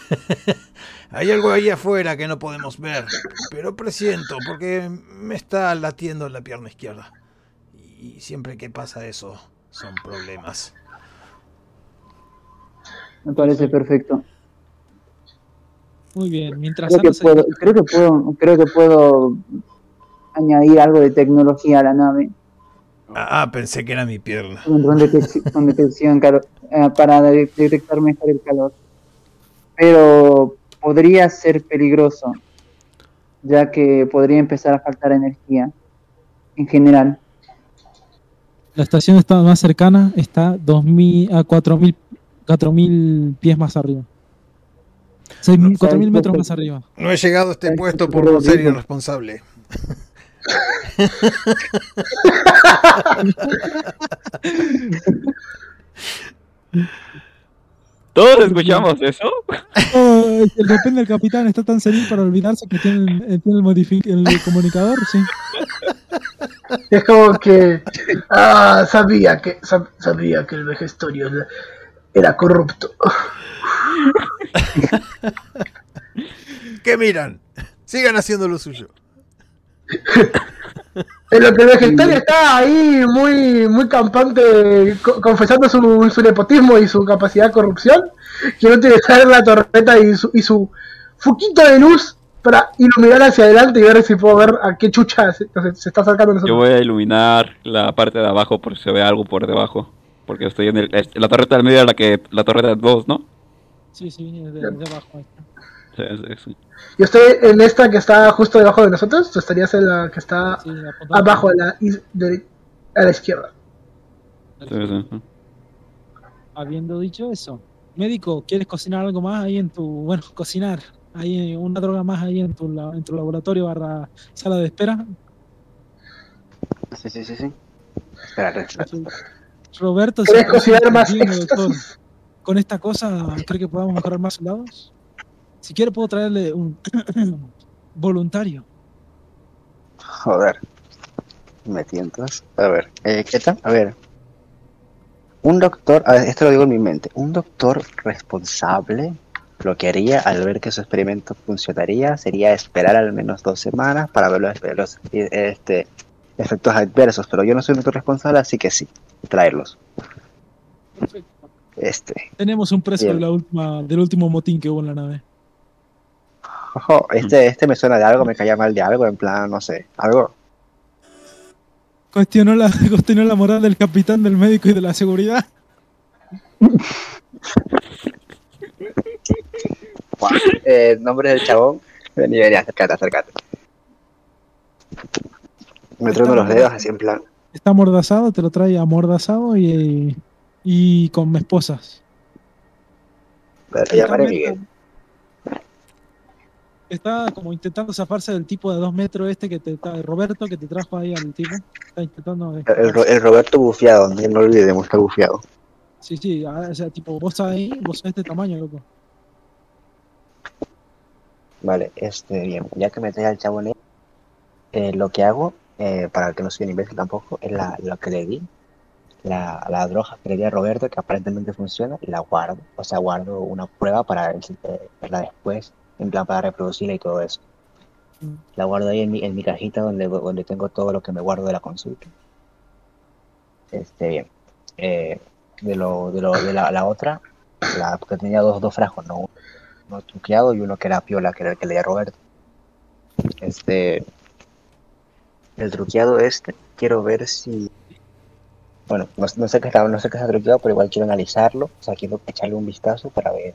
Hay algo ahí afuera que no podemos ver, pero presiento porque me está latiendo la pierna izquierda. Y siempre que pasa eso, son problemas. Me parece perfecto. Muy bien, mientras Creo que Ana se- puedo, creo que puedo, creo que puedo añadir algo de tecnología a la nave Ah, pensé que era mi pierna. con, con detec- con detección eh, para de- detectar mejor el calor. Pero podría ser peligroso, ya que podría empezar a faltar energía en general. la estación está más cercana está 2000 a 4000 4000 pies más arriba. 6.000 4000 metros más arriba. No he llegado a este puesto por no ser irresponsable. ¿Todos escuchamos eso? Oh, el repente del capitán está tan senil para olvidarse que tiene, el- tiene el, comunicador, sí. Es como que. Ah, sabía que. sab- sabía que el vejestorio era- era corrupto. ¿Qué miran? Sigan haciendo lo suyo. En lo que el vegestorio está ahí muy, muy campante, co- confesando su, su nepotismo y su capacidad de corrupción, quiere utilizar la torreta y su, y su foquito de luz para iluminar hacia adelante y ver si puedo ver a qué chucha se, se- se está acercando a Yo nosotros. voy a iluminar la parte de abajo por si se ve algo por debajo. Porque estoy en el, la torreta del medio es la que la torreta 2, ¿no? Sí, sí, de, de abajo. está. Sí, sí, sí. Yo estoy en esta que está justo debajo de nosotros, tú estarías en la que está abajo a la, de- a la izquierda. sí, sí. Habiendo dicho eso, médico, ¿quieres cocinar algo más ahí en tu, bueno, cocinar, ahí una droga más ahí en tu, la- en tu laboratorio barra sala de espera? Sí, sí, sí, sí. Espérate. Roberto, ¿Querés si- cocinar más Bien, doctor. éxtasis? con esta cosa, ¿cree que podamos mejorar más soldados? Si quiere puedo traerle un voluntario. Joder. Me tientas. A ver, eh, ¿qué tal? A ver. Un doctor, a ver, esto lo digo en mi mente. Un doctor responsable lo que haría al ver que su experimento funcionaría sería esperar al menos dos semanas para ver los, los, este, efectos adversos. Pero yo no soy un doctor responsable, así que sí, traerlos. Perfecto. Este. Tenemos un Bien. de la última, del último motín que hubo en la nave. Ojo, este, este me suena de algo, me caía mal de algo, en plan, no sé, algo. Cuestionó la, cuestionó la moral del capitán, del médico y de la seguridad. Eh, nombre del chabón. Vení, vení, acércate, acércate. Me trueno los dedos así en plan. Está amordazado, te lo trae amordazado y, y con esposas. Te llamaré Miguel. Está como intentando zafarse del tipo de dos metros este que te está, Roberto, que te trajo ahí al tipo. Está intentando. El, el el Roberto bufiado, no no olvidemos, está bufiado. Sí, sí, ah, o sea, tipo, vos ahí, vos sos este tamaño, loco. Vale, este, bien, ya que me trae al chabón, eh, lo que hago, eh, para que no soy un imbécil tampoco, es la, lo que le di, la, la droga que le di a Roberto, que aparentemente funciona, y la guardo. O sea, guardo una prueba para eh, verla después, en plan para reproducirla y todo eso. La guardo ahí en mi, en mi cajita donde, donde tengo todo lo que me guardo de la consulta. Este. Eh, de lo, de lo, de la, la otra, la, porque tenía dos, dos frascos, ¿no? uno truqueado y uno que era piola, que era el que leía Roberto. Este. El truqueado este, quiero ver si. Bueno, no, no sé qué está, no sé qué está truqueado, pero igual quiero analizarlo. O sea, quiero echarle un vistazo para ver.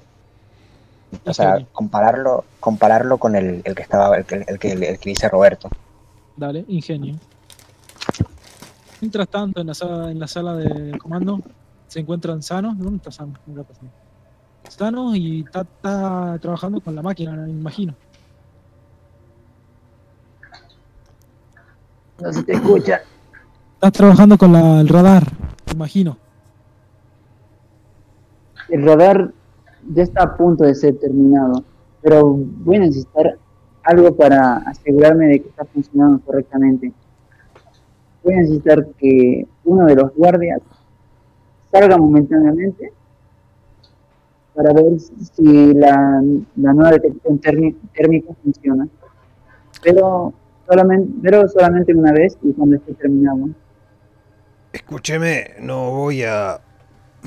O sea, compararlo, compararlo con el, el que estaba, el que, el que, el que dice Roberto. Dale, ingenio. Mientras tanto, en la sala, en la sala de comando se encuentran sanos. ¿Dónde está Sano? ¿Dónde está Sano? Sanos y está, está trabajando con la máquina, me imagino. No se te escucha. Estás trabajando con la- el radar, me imagino. El radar ya está a punto de ser terminado, pero voy a necesitar algo para asegurarme de que está funcionando correctamente. Voy a necesitar que uno de los guardias salga momentáneamente para ver si la, nueva detección térmi- térmica funciona. Pero solamente, pero solamente una vez y cuando esté terminado. Escúcheme, no voy a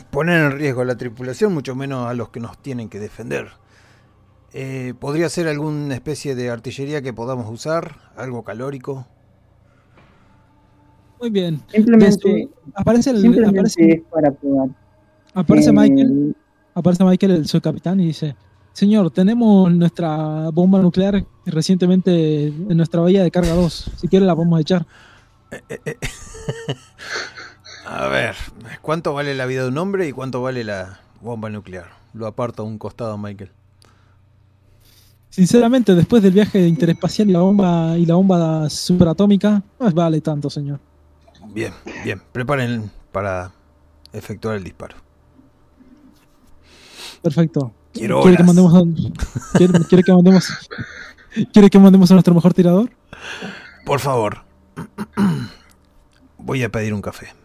poner en riesgo a la tripulación, mucho menos a los que nos tienen que defender. Eh, ¿Podría ser alguna especie de artillería que podamos usar? ¿Algo calórico? Muy bien. Simplemente, aparece el, simplemente aparece, es para probar. aparece Eh, Michael, aparece Michael, el subcapitán, y dice, señor, tenemos nuestra bomba nuclear recientemente en nuestra bahía de carga 2. Si quiere la podemos echar. A ver, ¿cuánto vale la vida de un hombre y cuánto vale la bomba nuclear? Lo aparto a un costado Michael. Sinceramente, después del viaje interespacial y la bomba y la bomba superatómica, no vale tanto, señor. Bien, bien, preparen para efectuar el disparo. Perfecto. Quiero ¿Quiere que mandemos a, quiere, quiere que mandemos quiere que mandemos a nuestro mejor tirador? Por favor, voy a pedir un café.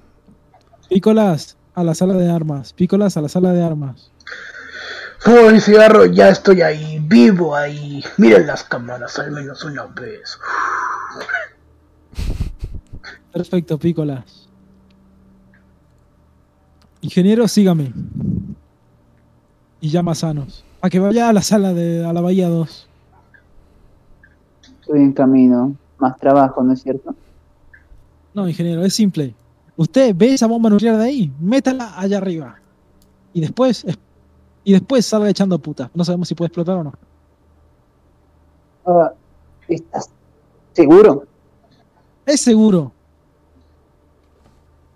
Pícolas a la sala de armas. Pícolas a la sala de armas. Fumo mi cigarro, ya estoy ahí, vivo ahí. Miren las cámaras al menos una vez. Perfecto, Pícolas. Ingeniero, sígame. Y llama a Sanos. A que vaya a la sala de a la bahía 2. Estoy en camino. Más trabajo, ¿no es cierto? No, ingeniero, es simple. Usted ve esa bomba nuclear de ahí, métala allá arriba. Y después, y después salga echando puta. No sabemos si puede explotar o no. Ah, ¿Estás seguro? Es seguro.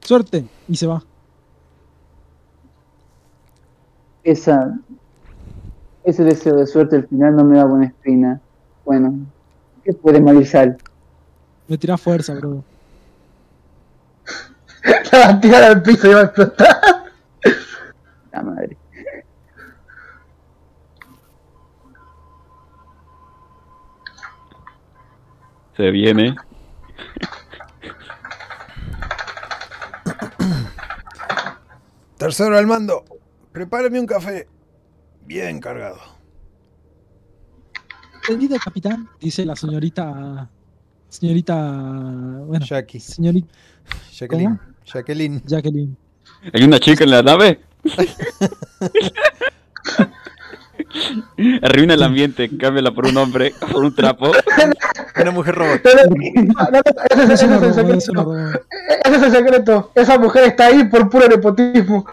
Suerte. Y se va. Esa, ese deseo de suerte al final no me da buena espina. Bueno, ¿qué puede mal sal? Me tira fuerza, bro. La va a tirar al piso y va a explotar. La madre. Se viene. Tercero al mando, prepáreme un café. Bien cargado. Entendido, capitán, dice la señorita. Señorita. Bueno, Jackie. señorita Jacqueline. Jacqueline. Jacqueline. ¿Hay una chica en la nave? Arruina el ambiente, cámbiala por un hombre, por un trapo. Una mujer robot. No, no, no, ese, ese es. Ese es el secreto. Esa mujer está ahí por puro nepotismo.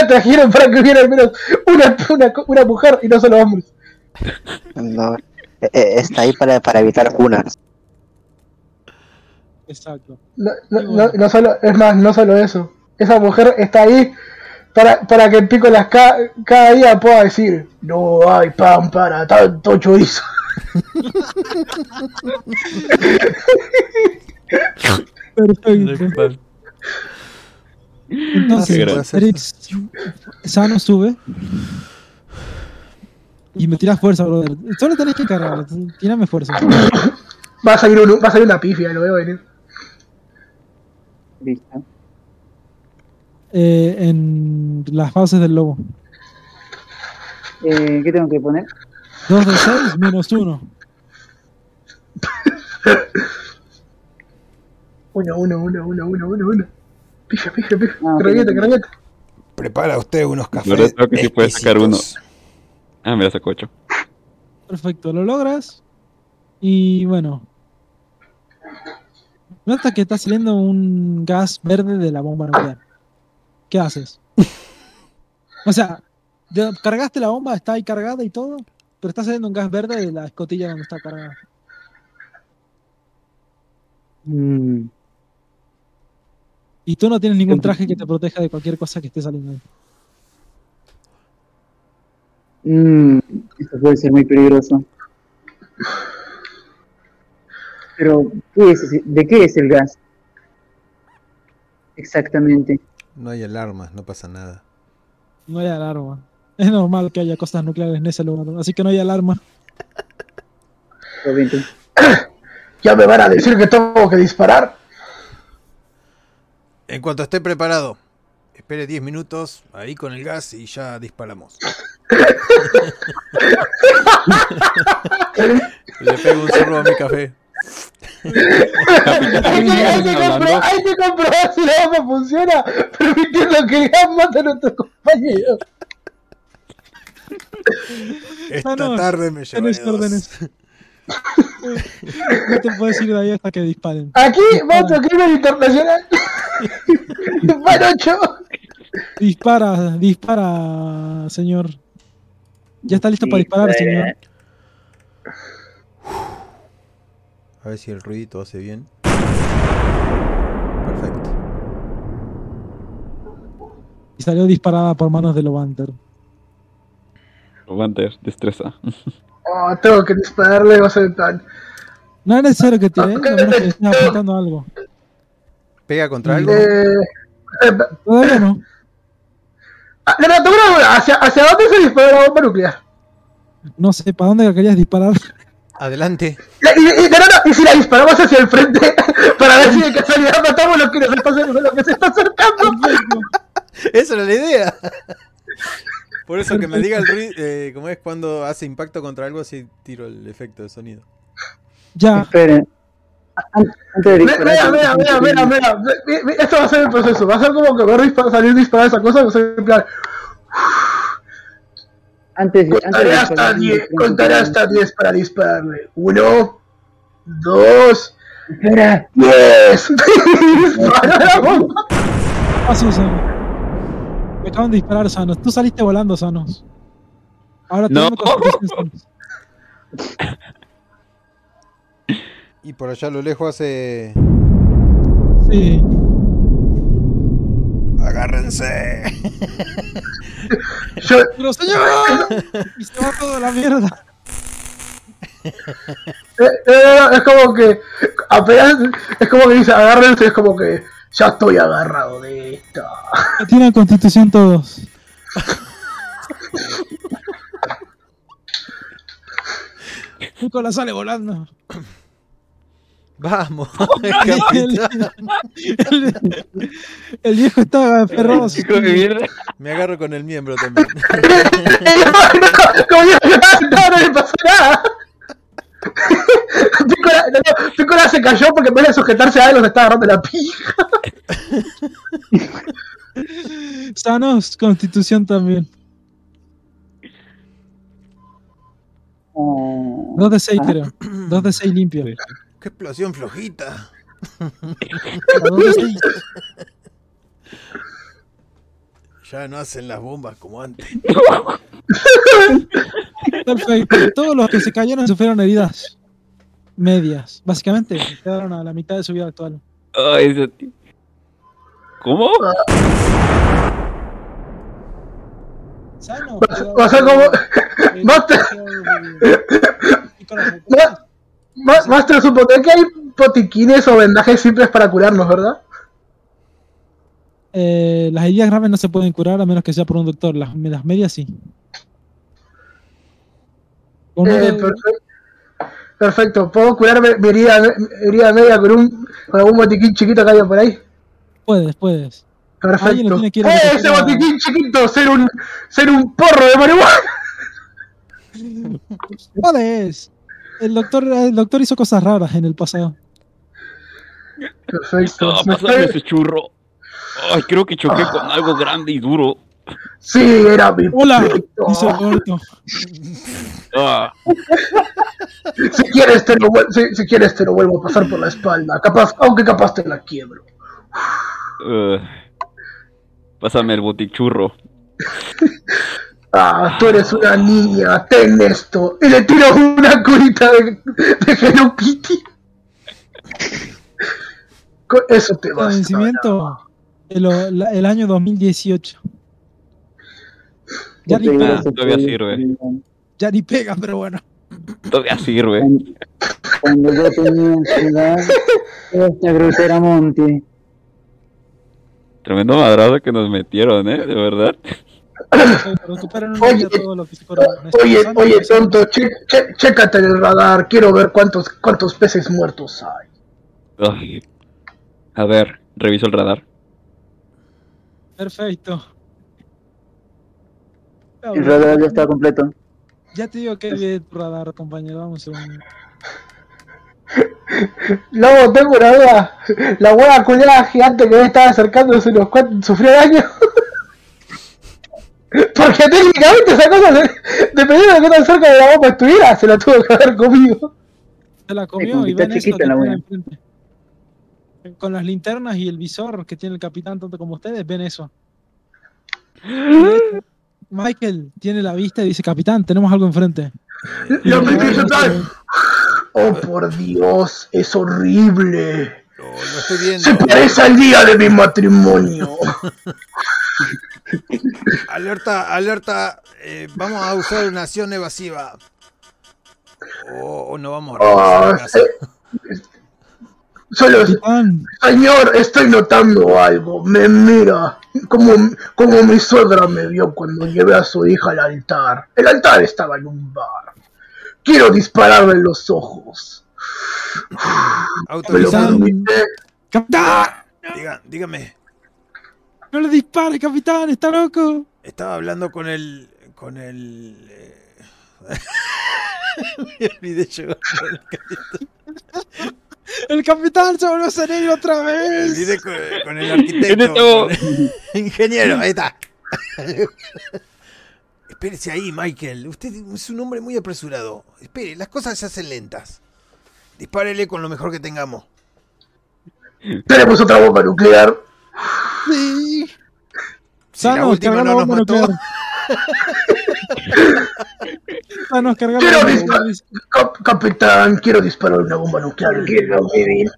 La trajeron para que hubiera al menos una, una, una mujer y no solo hombres. No, eh, eh, está ahí para, para evitar cunas. Exacto. No, no, no, no solo, es más, no solo eso. Esa mujer está ahí para, para que Pico las ca- cada día pueda decir, no hay pan para tanto chorizo. Perfecto. Entonces. Eric Sano sube. Y me tiras fuerza, brother. Solo tenés que cargar. Tírame fuerza. Va a salir, un- va a salir una pifia, lo veo venir. Listo. Eh, en las bases del lobo. Eh, ¿Qué tengo que poner? 2 de 6 menos 1. Uno, uno, uno, uno, uno, uno, uno. Pifia, pifia, pifia. Ah, ok, Carguete, ok. carguete. Prepara usted unos cafés. verdad creo que sí puede sacar uno. Ah, mira, sacó ocho. Perfecto, lo logras. Y bueno. Nota que está saliendo un gas verde de la bomba nuclear. ¿Qué haces? O sea, cargaste la bomba, está ahí cargada y todo, pero está saliendo un gas verde de la escotilla donde está cargada. Mm, Y tú no tienes ningún traje que te proteja de cualquier cosa que esté saliendo ahí. mm, esto puede ser muy peligroso. Pero, ¿qué es ese- ¿de qué es el gas? Exactamente. No hay alarmas, no pasa nada. No hay alarma. Es normal que haya cosas nucleares en ese lugar, así que no hay alarma. Ya me van a decir que tengo que disparar. En cuanto esté preparado, espere 10 minutos ahí con el gas y ya disparamos. Le pego un sorbo a mi café. Hay que, hay que Hablando. compro- hay que comprobar si la arma funciona, permitiendo que el gas mate a nuestros compañeros. Esta no, tarde me llevaré dos. órdenes. No te puedes ir de ahí hasta que disparen. Aquí, voto crimen internacional. Panocho. Dispara, dispara, señor. Ya está listo para disparar, señor. A ver si el ruidito hace bien. Perfecto. Y salió disparada por manos de Lovanter. Wanter, destreza. Oh, tengo que dispararle, va a ser plan. No es necesario que tire, a menos que estés apuntando algo. ¿Pega contra algo? Eh, Todavía no. ah, una duda. ¿Hacia, ¿Hacia dónde se dispara la bomba nuclear? No sé para dónde la querías disparar. Adelante. Y, y- y- no, no, no, y si la disparamos hacia el frente para ver si de casualidad matamos lo que, nos está, lo que se está acercando. Esa era la idea. Por eso que me diga el ruido, eh, como es cuando hace impacto contra algo, así tiro el efecto de sonido. Ya, Esperen. An- Antes de vea, vea, vea. Ve- ve- Esto va a ser el proceso. Va a ser como que ver dispar- salir disparar esa cosa. Va a ser en plan. Antes, antes Contaré hasta disparar, 10. Contaré hasta 10 para dispararle. 1, 2, Espera. 10. Dispara la bomba. pasó, Sanos. Me acaban de disparar, Sanos. Tú saliste volando, Sanos. Ahora No. Sanos. Y por allá a lo lejos hace... Sí. ¡Agárrense! Yo, ¡Pero señor! Y se va toda la mierda. eh, eh, es como que. Apenas. Es como que dice agárrense. Es como que. Ya estoy agarrado de esta. Tienen constitución todos. Nicolás sale volando. ¡Vamos! el, el- el viejo estaba aferrado a su. Me agarro con el miembro también. como yo, no, no le pasó nada. Pícola, no, Pícola se cayó porque en vez de sujetarse a algo se estaba agarrando la pija. Sanos, constitución también. Oh. Dos de seis, creo. Dos de seis limpio. ¡Qué explosión flojita! Ya no hacen las bombas como antes. Perfecto. Todos los que se cayeron sufrieron heridas medias. Básicamente, quedaron a la mitad de su vida actual. Ay, ese tío. ¿Cómo? Sano. Va a ser como. Ma- Master, supone que hay botiquines o vendajes simples para curarnos, ¿verdad? Eh, las heridas graves no se pueden curar a menos que sea por un doctor. Las, las medias sí. Eh, de- perfecto. Perfecto. ¿Puedo curarme mi herida, mi herida media con, un, con algún botiquín chiquito que haya por ahí? Puedes, puedes. Perfecto. lo tiene que ir a ¡Eh, ese a- botiquín chiquito! ¡Ser un, ser un porro de marihuana! Puedes. El doctor, el doctor hizo cosas raras en el pasado. Perfecto. Ah, Me pásame estoy- ese churro. Ay, creo que choqué con algo grande y duro. Sí, era mi Hola, dice. Ah, Si quieres te lo si, si quieres te lo vuelvo a pasar por la espalda. Capaz, aunque capaz te la quiebro. eh, pásame el botichurro. Ah, tú eres una niña, ten esto. Y le tiro una curita de, de Hello Kitty. Con eso te basta. vencimiento el, el año 2018. Ya ni, pega, todavía sirve. ya ni pega, pero bueno. Todavía sirve. Cuando, yo tenía su edad, esta grosera monte. Tremendo madrazo que nos metieron, ¿eh? De verdad. Oye, día todo lo que se fueron Oye, tonto, che- che- chécate en el radar. Quiero ver cuántos, cuántos peces muertos hay. Ay. A ver, reviso el radar. Perfecto. El radar ya está completo. Ya te digo que vi tu radar, compañero. Vamos un segundo. No, tengo una duda. La hueá culiada gigante que me estaba acercando unos cuantos sufrió daño. Porque técnicamente esa cosa, dependiendo de qué tan cerca de la bomba estuviera, se la tuvo que haber comido. Se la comió y está ven eso la wea. enfrente. Con las linternas y el visor que tiene el capitán, tanto como ustedes, ven eso. Michael tiene la vista y dice, capitán, tenemos algo enfrente. Tal. Oh, por Dios, es horrible. Lo, lo estoy viendo. Se parece al día de mi matrimonio. Alerta, alerta. eh, vamos a usar una acción evasiva. O, o no vamos a Ah, regresar eh, Solo, señor, estoy notando algo. Me mira como, como mi suegra me vio cuando llevé a su hija al altar. El altar estaba en un bar. Quiero dispararle en los ojos. ¿Me lo Autorizado. permite? capitán, Diga- dígame. No le dispare, capitán, está loco. Estaba hablando con el. con el. eh, Me olvidé yo. El capitán se volvió otra Me vez. olvidé con, con el arquitecto. Con el ingeniero, ahí está. Espérese ahí, Michael. Usted es un hombre muy apresurado. Espere, las cosas se hacen lentas. Dispárele con lo mejor que tengamos. Tenemos otra bomba nuclear. Sí. Si la Thanos, última carga no la nos bomba mató. nuclear. Thanos, carga la Quiero bomba disparar. Cap- capitán, quiero disparar una bomba nuclear. Quiero vivir.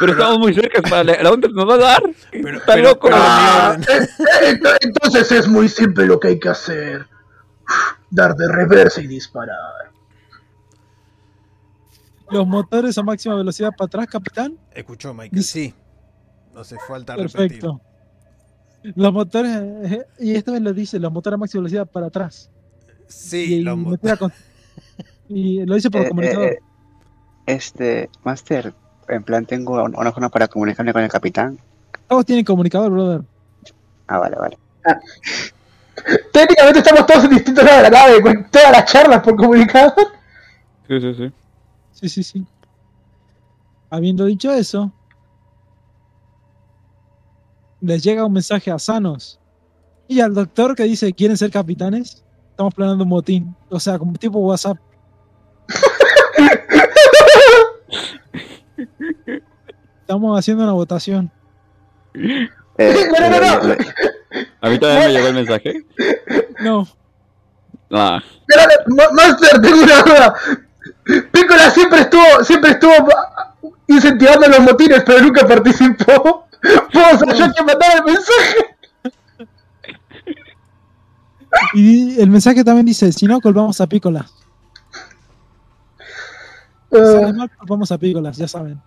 Pero estamos muy cerca, la, la onda nos va a dar. Pero- Está pero- loco. pero- Ah, ent- entonces es muy simple lo que hay que hacer. Dar de reversa y disparar. Los motores a máxima velocidad para atrás, capitán. Escuchó, Michael. Dice- Sí. No hace falta repetir. Perfecto. Los motores, eh, y esta vez lo dice, los motores a máxima velocidad para atrás. Sí, y, los mo- metida con- y lo dice por Eh, comunicador. eh, eh, este, Master, en plan tengo un- una forma para comunicarme con el capitán. Todos tienen comunicador, brother. Ah, vale, vale. Técnicamente estamos todos en distintos lados de la nave, con todas las charlas por comunicador. Sí, sí, sí. Sí, sí, sí. Habiendo dicho eso, les llega un mensaje a Sanos y al doctor que dice, ¿quieren ser capitanes? Estamos planeando un motín. O sea, como tipo WhatsApp. Estamos haciendo una votación. Eh, No, no, no, no. A mí también me llegó el mensaje. No, Ah, Master, tengo una duda. Pícola siempre estuvo, siempre estuvo ah, incentivando los motines, pero nunca participó. ¿Puedo ser yo quien mandara el mensaje? y el mensaje también dice, si no, colvamos a Pícolas. Si Eh, sale mal, colvamos a Pícolas, ya saben.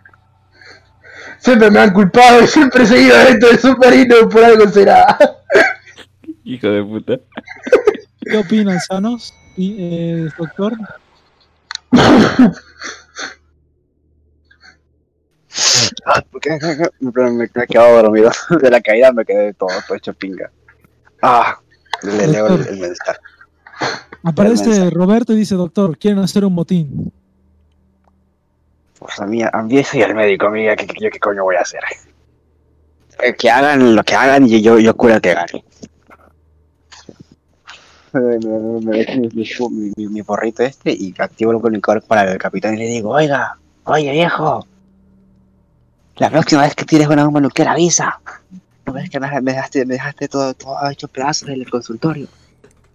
siempre me han culpado y siempre he seguido dentro del submarino, por algo será. hijo de puta. ¿Qué opinan, Sanos? Y, eh, doctor, Ah, ¿por qué? Me, he quedado dormido. De la caída me quedé todo, todo hecho pinga. Ah, le leo el, el mensaje. aparece mensaje. Roberto y dice, doctor, quieren hacer un motín. Pues a mí, a mí soy el médico, amiga, ¿qué, qué, qué coño voy a hacer? Eh, que hagan lo que hagan y yo, yo cura que gane. Me, me, me dejo mi, mi, mi- mi porrito este y activo el comunicador para el capitán y le digo, oiga, oye viejo, la próxima vez que tires una bomba nuclear avisa. ¿No ves que me dejaste, me dejaste todo, todo hecho pedazos en el consultorio?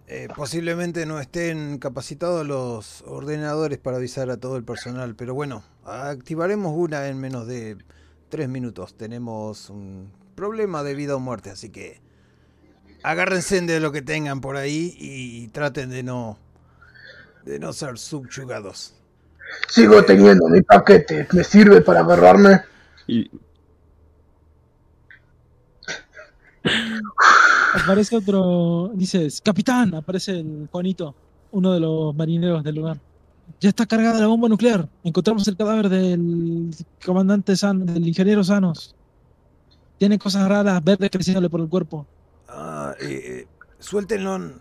Eh, posiblemente no estén capacitados los ordenadores para avisar a todo el personal, pero bueno, activaremos una en menos de tres minutos. Tenemos un problema de vida o muerte, así que agárrense de lo que tengan por ahí y traten de no de no ser subyugados. Sigo teniendo mi paquete, me sirve para agarrarme. Y Aparece otro. Dices, capitán, aparece el Juanito, uno de los marineros del lugar. Ya está cargada la bomba nuclear. Encontramos el cadáver del comandante San, del ingeniero Sanos. Tiene cosas raras, verdes creciéndole por el cuerpo. Ah, eh, eh, suéltenlo en-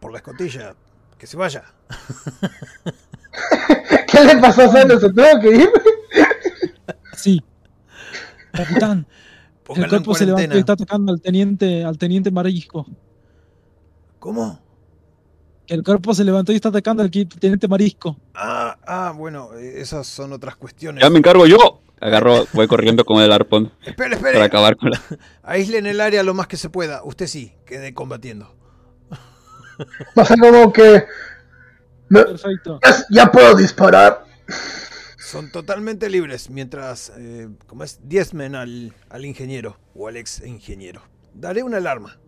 por la escotilla. Que se vaya. ¿Qué le pasó a Sano? ¿Se tuvo que ir? Sí. Capitán, el cuerpo se levantó y está atacando al teniente, al teniente Marisco. ¿Cómo? Que el cuerpo se levantó y está atacando al teniente Marisco. Ah, ah, bueno, eh, esas son otras cuestiones. Ya me encargo yo. Agarro, voy corriendo con el arpón Espere, para espere. acabar con la... Aíslen el área lo más que se pueda. Usted sí, quede combatiendo. Va a ser como que. me- Perfecto. ya, ya puedo disparar. Son totalmente libres mientras, eh, como es, diezmen al, al ingeniero o al ex ingeniero. Daré una alarma.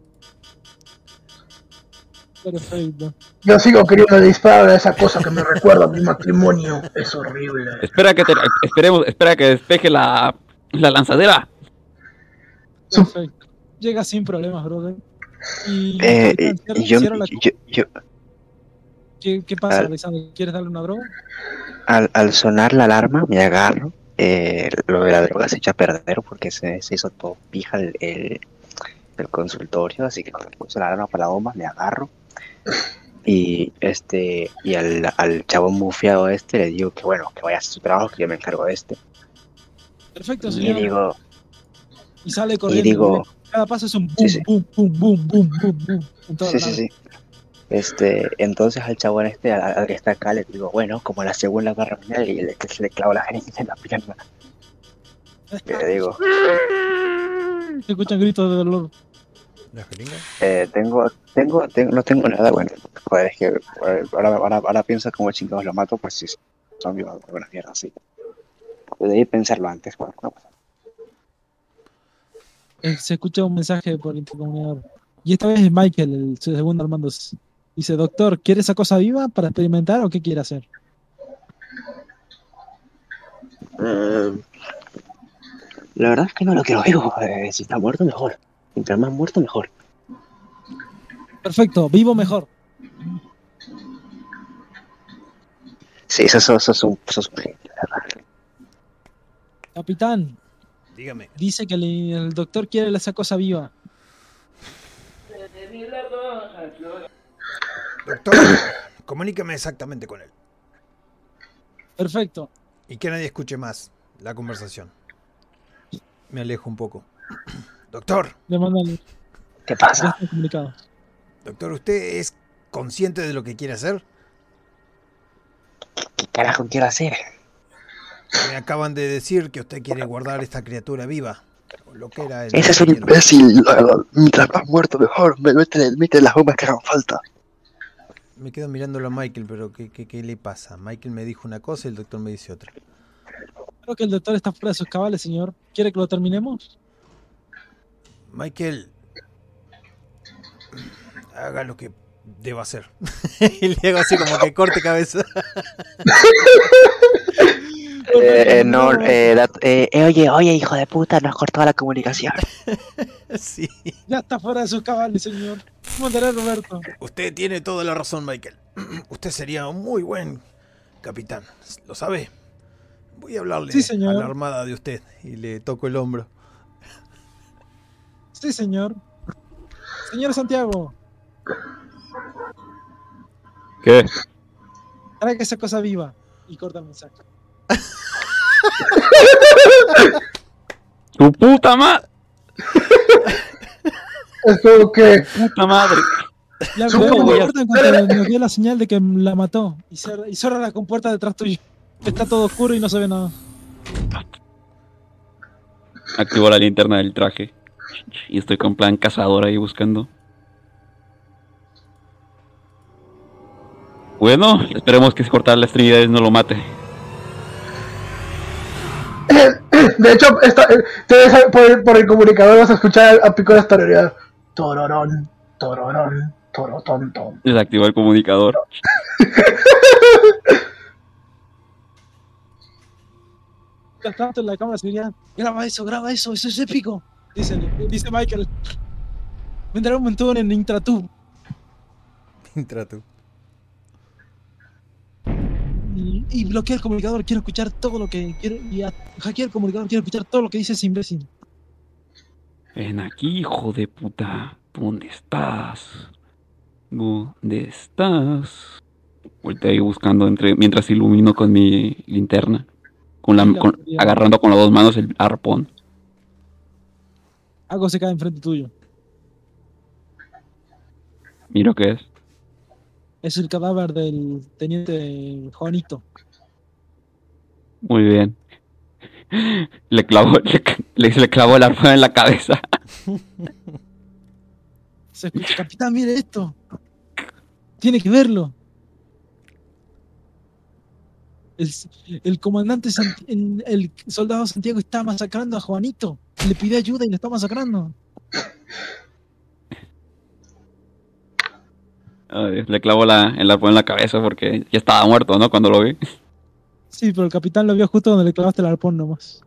Perfecto. Yo sigo queriendo disparar a esa cosa que me recuerda a mi matrimonio. Es horrible. Espera que te- esperemos, espera que despeje la, la lanzadera. Perfecto. Llega sin problemas, brother. Y Eh, yo, cierra la- yo, yo, ¿Qué, qué pasa, al- Alexander? ¿Quieres darle una droga? al, al sonar la alarma, me agarro. eh, lo de la droga se echa a perder porque se, se hizo todo pija el, el, el consultorio. Así que cuando puse la alarma para la bomba, me agarro. Y este y al, al chabón bufiado este le digo que bueno, que vaya a hacer su trabajo, que yo me encargo de este. Perfecto, Y señor. digo, Y sale corriendo. digo- Cada paso es un boom, Sí, sí. boom, boom, boom, boom, boom, boom. Sí, sí, sí. Este, entonces al chabón este, al, al que está acá, le digo, bueno, como la segunda guerra mundial y le, que se le clavo la jeringa en la pierna. Le digo, Se escuchan gritos de dolor. ¿La jeringa? eh, tengo, tengo, tengo, no tengo nada, bueno, joder, es que ahora, ahora, ahora pienso como chingados lo mato, pues si son vivos, alguna mierda así. Debí pensarlo antes, bueno, no pasa. Eh, Se escucha un mensaje por intercomunicador. Y esta vez es Michael, el segundo Armando. Dice, doctor, ¿quiere esa cosa viva para experimentar o qué quiere hacer? Eh, la verdad es que no lo quiero vivo, eh, si está muerto mejor. Mientras más muerto mejor. Perfecto, vivo mejor. Sí, eso, eso, eso es un, eso es un genio, la verdad. Capitán, Dígame. dice que el, el doctor quiere esa cosa viva. Doctor, comuníqueme exactamente con él. Perfecto. Y que nadie escuche más la conversación. Me alejo un poco. Doctor, ¿Qué pasa? está comunicado. doctor, ¿usted es consciente de lo que quiere hacer? ¿Qué carajo quiero hacer? Me acaban de decir que usted quiere guardar esta criatura viva. Lo que era el Ese es un imbécil. Mientras más muerto, mejor. Me mete, mete las bombas que hagan falta. Me quedo mirándolo a Michael, pero ¿qué, qué, qué le pasa? Michael me dijo una cosa y el doctor me dice otra. Creo que el doctor está fuera de sus cabales, señor. ¿Quiere que lo terminemos? Michael, haga lo que deba hacer. y le hago así como que corte cabeza. Eh, no, eh, dat- eh, eh, oye, oye, hijo de puta, nos cortó la comunicación. sí. Ya está fuera de sus cabales, señor. Mandaré Roberto. Usted tiene toda la razón, Michael. Usted sería un muy buen capitán. ¿Lo sabe? Voy a hablarle Sí, señor. a la armada de usted y le toco el hombro. Sí, señor. Señor Santiago, ¿Qué? trae esa cosa viva. Y corta el mensaje. ¡Tu puta madre! Es como que. ¡Puta madre! La Supongo, la ya. puerta en cuanto nos dio la señal de que la mató. Y cierra, y cierra la compuerta detrás tuyo. Está todo oscuro y no se ve nada. Activo la linterna del traje. Y estoy con plan cazador ahí buscando. Bueno, esperemos que cortar las extremidades no lo mate. De hecho, esta, eh, por, el, por el comunicador vas a escuchar a Pico tararear. Tororón, tororón, torotonton. Desactivó el comunicador. Tanto, en la cámara de seguridad, graba eso, graba eso, eso es épico. Dice, dice Michael. Vendrá un montón en Intratú. Intratu. Y, bloquea el comunicador. Quiero escuchar todo lo que. Quiero, y a- hackea el comunicador. Quiero escuchar todo lo que dice ese imbécil. Ven aquí, hijo de puta. ¿Dónde estás? ¿Dónde estás? Volteo ahí buscando entre, mientras ilumino con mi linterna. Con la, con- agarrando con las dos manos el arpón. Algo se cae enfrente tuyo. Miro qué es. Es el cadáver del teniente Juanito. Muy bien. Le clavo, le, le, le clavo el arpón en la cabeza. Se escucha, capitán, mire esto. Tiene que verlo. El, el comandante, Sant- el, el soldado Santiago está masacrando a Juanito. Le pide ayuda y le está masacrando. Ay, le clavo la, el arpón en la cabeza porque ya estaba muerto, ¿no? Cuando lo vi. Sí, pero el capitán lo vio justo donde le clavaste el arpón nomás.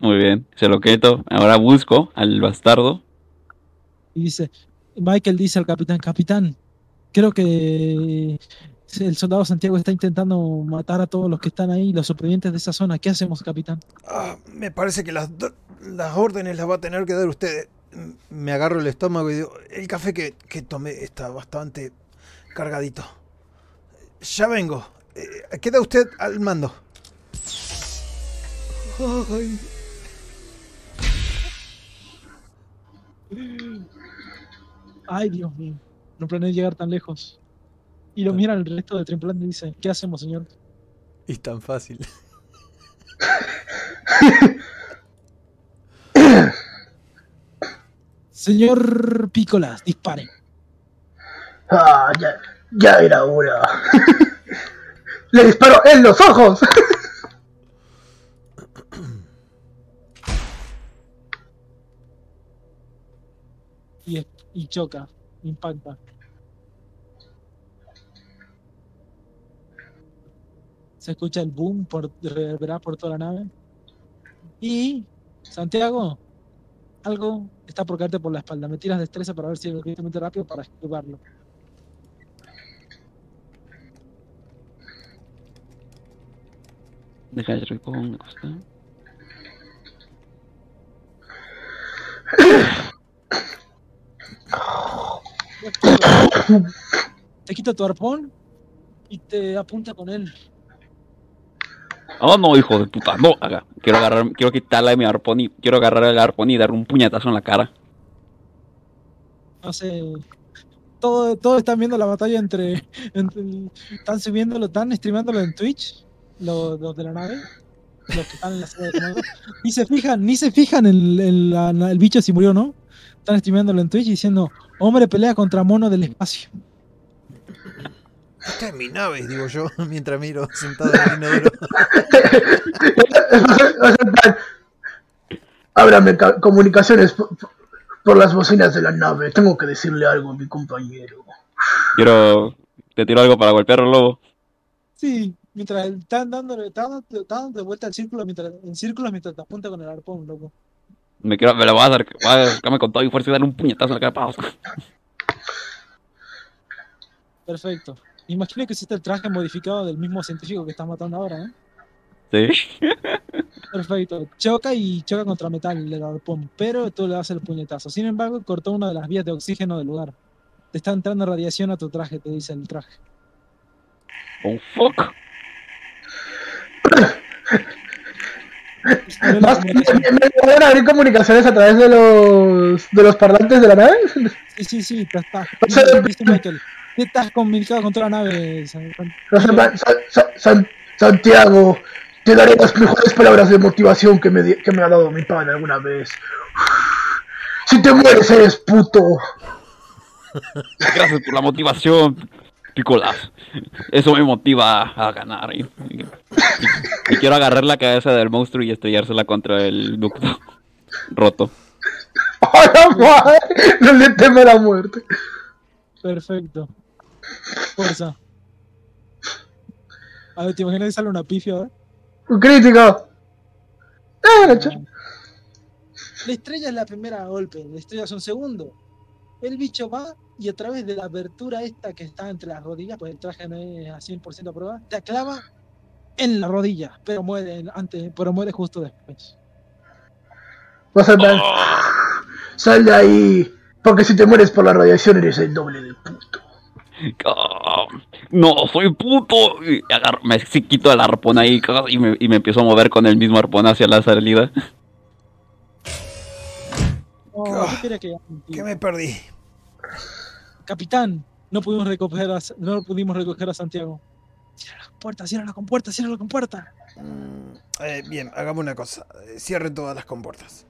Muy bien. Se lo quito. Ahora busco al bastardo. Y dice, Michael dice al capitán, capitán, creo que el soldado Santiago está intentando matar a todos los que están ahí, los supervivientes de esa zona. ¿Qué hacemos, capitán? Ah, me parece que las, las órdenes las va a tener que dar usted. Me agarro el estómago y digo, el café que, que tomé está bastante cargadito. Ya vengo. Eh, queda usted al mando. Ay, Ay, Dios mío, no planeé llegar tan lejos. Y lo mira el resto del tripulante y dice, ¿qué hacemos, señor? es tan fácil. Señor Pícolas, dispare. Ah, ya, ya era hora. Le disparo en los ojos. Y, y choca, impacta. Se escucha el boom por reverberar por toda la nave. Y Santiago, algo está por caerte por la espalda. Me tiras destreza para ver si es suficientemente rápido para esquivarlo. Deja de ¿dónde está? Te quita tu arpón y te apunta con él. Oh no, hijo de puta, no, haga. Quiero agarrar, quiero quitarle mi arpón y quiero agarrar el arpón y darle un puñetazo en la cara. No sé. Todo, todos están viendo la batalla entre, Están subiéndolo, están streamándolo en Twitch. Los, los de la nave. Los que están en la sala de comando. Ni se fijan, ni se fijan en, la- el bicho si murió o no. Están streamándolo en Twitch diciendo: Hombre pelea contra mono del espacio. Esta es mi nave, digo yo, mientras miro sentado en el inodoro. En Ábrame ca- comunicaciones por, las bocinas de la nave. Tengo que decirle algo a mi compañero. Quiero, te tiro algo para golpearlo, lobo. Sí, mientras él- están dándole, están dando, están dando de vuelta al círculo mientras, en círculos mientras te apunta con el arpón, loco. Me quiero, me lo voy a dar, voy a acercarme con todo y fuerza y darle un puñetazo en la cara. Perfecto. Imagino que existe el traje modificado del mismo científico que está matando ahora, ¿eh? Sí. Perfecto. Choca y choca contra metal el arpón, pero tú le das el puñetazo. Sin embargo, cortó una de las vías de oxígeno del lugar. Te está entrando radiación a tu traje, te dice el traje. Oh Más, comunicación. ¿Me me pueden abrir comunicaciones a través de los, de los parlantes de la nave? Sí, sí, sí, te está. ¿Qué estás comunicado con toda la nave? Santiago, te daré las mejores palabras de motivación que me, que me ha dado mi padre alguna vez. Si te mueres, eres puto. Gracias por la motivación, Picolas. Eso me motiva a ganar. Y, y- y quiero agarrar la cabeza del monstruo y estrellársela contra el ducto roto. ¡A la madre! No le teme la muerte. Perfecto. Fuerza. A ver, ¿te imaginas que sale una pifia ahora? Un crítico. Ah, La estrella es la primera golpe, la estrella es un segundo. el bicho va y a través de la abertura esta que está entre las rodillas, pues el traje no es a 100% a prueba, te clava en la rodilla, pero muere antes, pero muere justo después. Vas a andar. Sal de ahí. Porque si te mueres por la radiación eres el doble de puto. No, soy puto. Y agarro- me sí, quito el arpón ahí y me, y me empiezo a mover con el mismo arpón hacia la salida. Quería que- ¿Qué me perdí? Capitán, no pudimos recoger a, no pudimos recoger a Santiago. Cierra la compuerta, cierra la compuerta, cierra la compuerta. Mm, eh, bien, hagamos una cosa. Eh, Cierren todas las compuertas.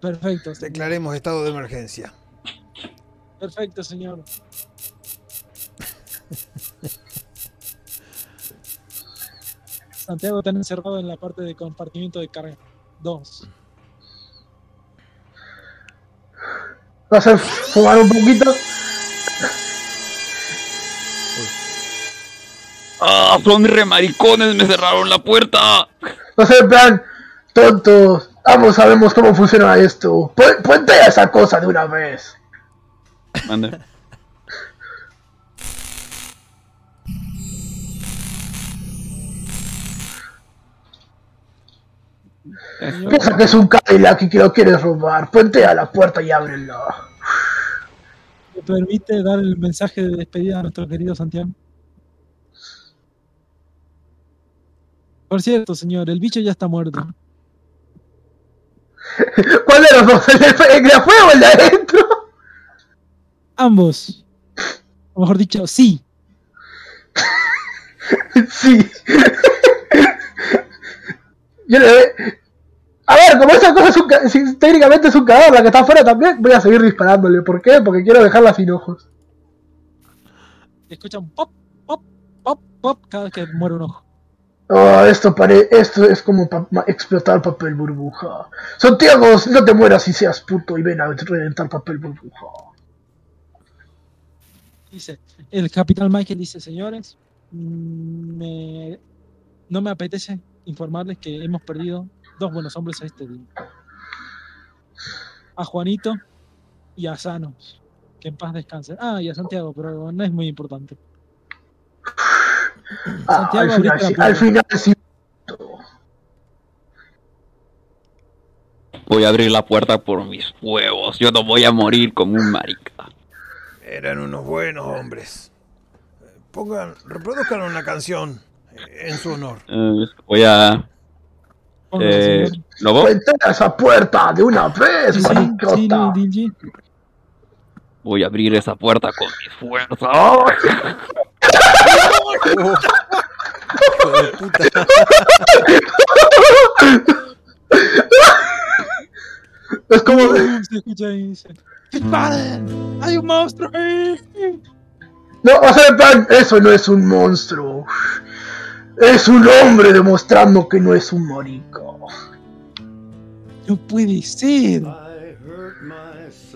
Perfecto, señor. Declaremos estado de emergencia. perfecto, señor. Santiago está encerrado en la parte de compartimiento de carga. Dos. Vas a fumar un poquito. ¡Ah! Son re maricones, me cerraron la puerta. Vas a en plan. Tontos. Ambos sabemos cómo funciona esto. Pu- Puentea esa cosa de una vez. Mande. Piensa que es un Cadillac y que lo quieres robar. Puentea la puerta y ábrela. ¿Me permite dar el mensaje de despedida a nuestro querido Santiago? Por cierto, señor, el bicho ya está muerto. ¿Cuál de los dos? ¿El de, el de afuera o el de adentro? Ambos. O mejor dicho, sí. Sí. Yo le A ver, como esa cosa es un ca- si técnicamente es un cadáver la que está afuera también, voy a seguir disparándole. ¿Por qué? Porque quiero dejarla sin ojos. Escuchan pop, pop, pop, pop cada vez que muere un ojo. Oh, esto pare... esto es como pa- explotar papel burbuja. Santiago, no te mueras y seas puto y ven a reventar papel burbuja. Dice, el capitán Michael dice, señores, mm, me- no me apetece informarles que hemos perdido dos buenos hombres a este día. A Juanito y a Sanos. Que en paz descansen. Ah, y a Santiago, pero no es muy importante. Ah, Santiago, al final, sí, al final sí. Voy a abrir la puerta por mis huevos. Yo no voy a morir como un marica. Eran unos buenos hombres. Pongan, reproduzcan una canción en su honor. Eh, voy a. Eh. Puentea esa puerta de una vez, Sí, sí, sí, maricota. Voy a abrir esa puerta con mi fuerza. ¡Oh! Hijo de puta. Es como... Se escucha ahí, dice, ¡Disparen! ¡Hay un monstruo ahí! No, o sea, en plan, eso no es un monstruo. Es un hombre demostrando que no es un marico. No puede ser.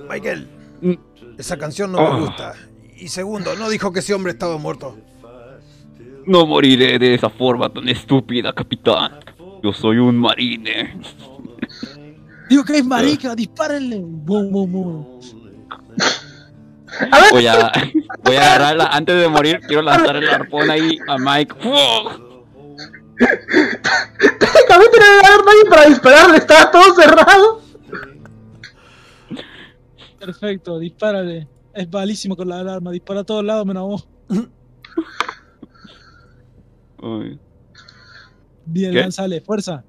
Michael, Mm. esa canción no Oh. me gusta. Y segundo, no dijo que ese hombre estaba muerto. No moriré de esa forma tan estúpida, capitán. Yo soy un marine. Digo que es marica, dispárenle. Boom, boom, boom. Voy a, voy a agarrarla antes de morir. Quiero lanzar el arpón ahí a Mike. ¡Fu! Técnicamente no debe haber nadie para dispararle, estaba todo cerrado. Perfecto, dispárale. Es malísimo con la alarma. Dispara a todos lados menos a vos. Uy, Bien, ¿Qué? fuerza.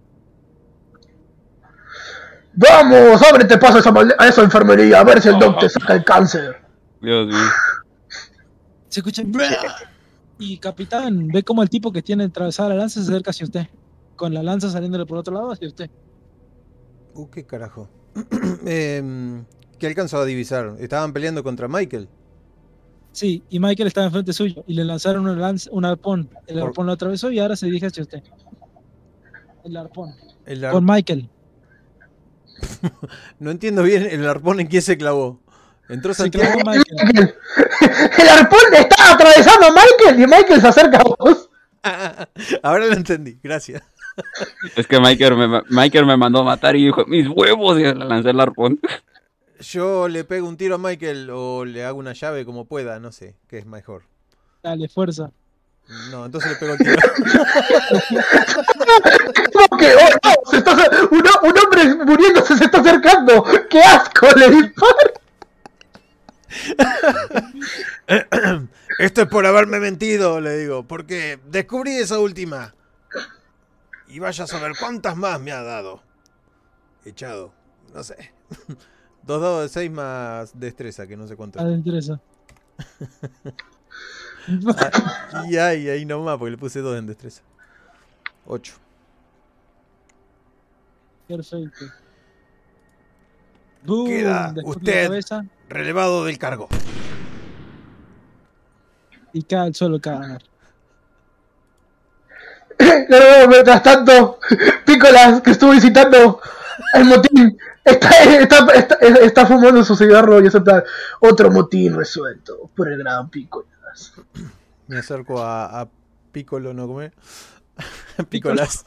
Vamos, ábrete paso a esa, malde- a esa enfermería, a ver si el doc te saca el cáncer. Dios mío. Se escucha. Y capitán, ve como el tipo que tiene atravesada la lanza se acerca hacia usted. Con la lanza saliéndole por otro lado hacia usted. Uh, qué carajo. Em, ¿Qué alcanzó a divisar? Estaban peleando contra Michael. Sí, y Michael estaba enfrente suyo y le lanzaron una lanza, un arpón. El Por- arpón lo atravesó y ahora se dirige hacia usted. El arpón. El ar- Con Michael. No entiendo bien el arpón en quién se clavó. Entró Santiago. clavó Michael. Michael. El arpón está atravesando a Michael y Michael se acerca a vos. Ahora lo entendí, gracias. Es que Michael me, Michael me mandó a matar y dijo, mis huevos, y le lancé el arpón. Yo le pego un tiro a Michael o le hago una llave como pueda, no sé, qué es mejor. Dale, fuerza. No, entonces le pego el tiro. ¿Cómo que? Oh, no, se está- un, ho- un hombre muriéndose se está acercando. ¡Qué asco! Le disparo. Esto es por haberme mentido, le digo, porque descubrí esa última. Y vaya a saber cuántas más me ha dado. Echado, no sé. Dos dados de seis más destreza, que no sé cuánto. A la destreza. Y ahí, ahí nomás, porque le puse dos en destreza. Ocho. Perfecto. Boom, Queda usted. Relevado del cargo. y cae al suelo. Pero mientras tanto, Pícolas, que estuvo visitando el motín, está, está, está, está fumando su cigarro y es en plan, otro motín resuelto por el gran Pícolas. Me acerco a, a Piccolo, ¿no come? Picolas.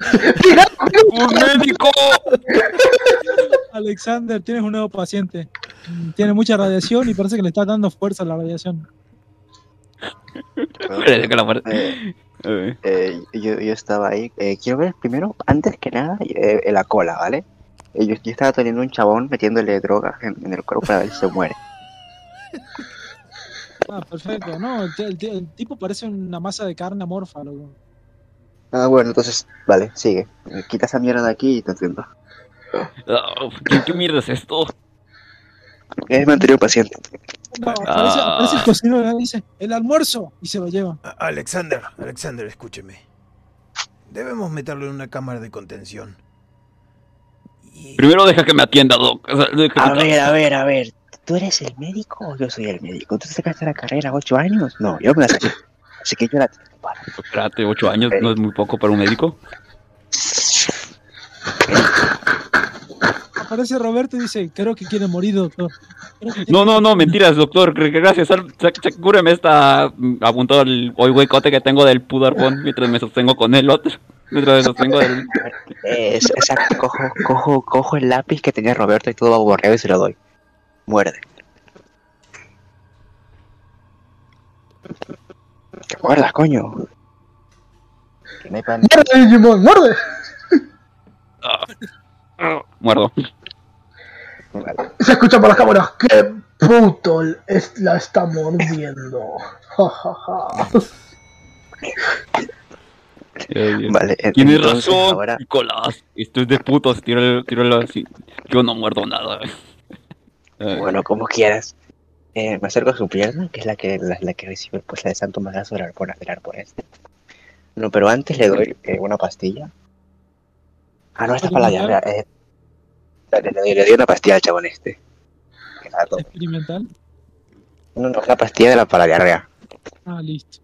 ¡Un médico! Alexander, tienes un nuevo paciente. Tiene mucha radiación y parece que le está dando fuerza a la radiación. Eh, Eh, yo, yo estaba ahí. Eh, quiero ver primero, antes que nada, eh, en la cola, ¿vale? Eh, yo, yo estaba teniendo un chabón metiéndole drogas en, en el cuerpo para ver si se muere. Ah, perfecto. No, el, el t- el tipo parece una masa de carne amorfa, loco. Ah, bueno, entonces, vale, sigue. Quita esa mierda de aquí y te entiendo. ah, ¿qué, ¿Qué mierda es esto? Es mi anterior paciente. No, Ah. el cocinero y dice, el almuerzo, y se lo lleva. Alexander, Alexander, escúcheme. Debemos meterlo en una cámara de contención. Y- Primero deja que me atienda, Doc. O sea, deja A ver, a ver, a ver. ¿Tú eres el médico o yo soy el médico? ¿Tú te sacaste la carrera ocho años? No, yo me la saqué. Así que yo la tengo para. Espérate, ocho años no es muy poco para un médico. Aparece Roberto y dice, creo que quiere morir, doctor. Quiere No, no, morir". no, mentiras, doctor. Gr- Gracias. Cúreme esta. mm, Apuntado el hoy huecote que tengo del pudarbón mientras me sostengo con el otro. Mientras me sostengo del. Es- exacto, cojo, cojo, cojo el lápiz que tenía Roberto y todo borreo y se lo doy. Muerde. Que muerdas, coño. Que no hay pan- ¡Muerde, Digimon! ¡Muerde! Ah, muerdo. Vale. Se escucha por las cámaras. ¡Qué puto es- la está mordiendo! Ja, ja, ja. Eh, bien. Vale, en- Tienes razón, ahora- Nicolás. Esto es de putos. Tíralo, tíralo así. Yo no muerdo nada. Eh, Bueno, como quieras. Eh, me acerco a su pierna, que es la que, la, la que recibe pues, la de Santo del arpón, del arpón este. No, pero antes le doy eh, una pastilla. Ah, no, esta es para la diarrea. Le, le doy una pastilla al chabón este. Que todo. Experimental. No, no, una pastilla de la para la diarrea. Ah, listo.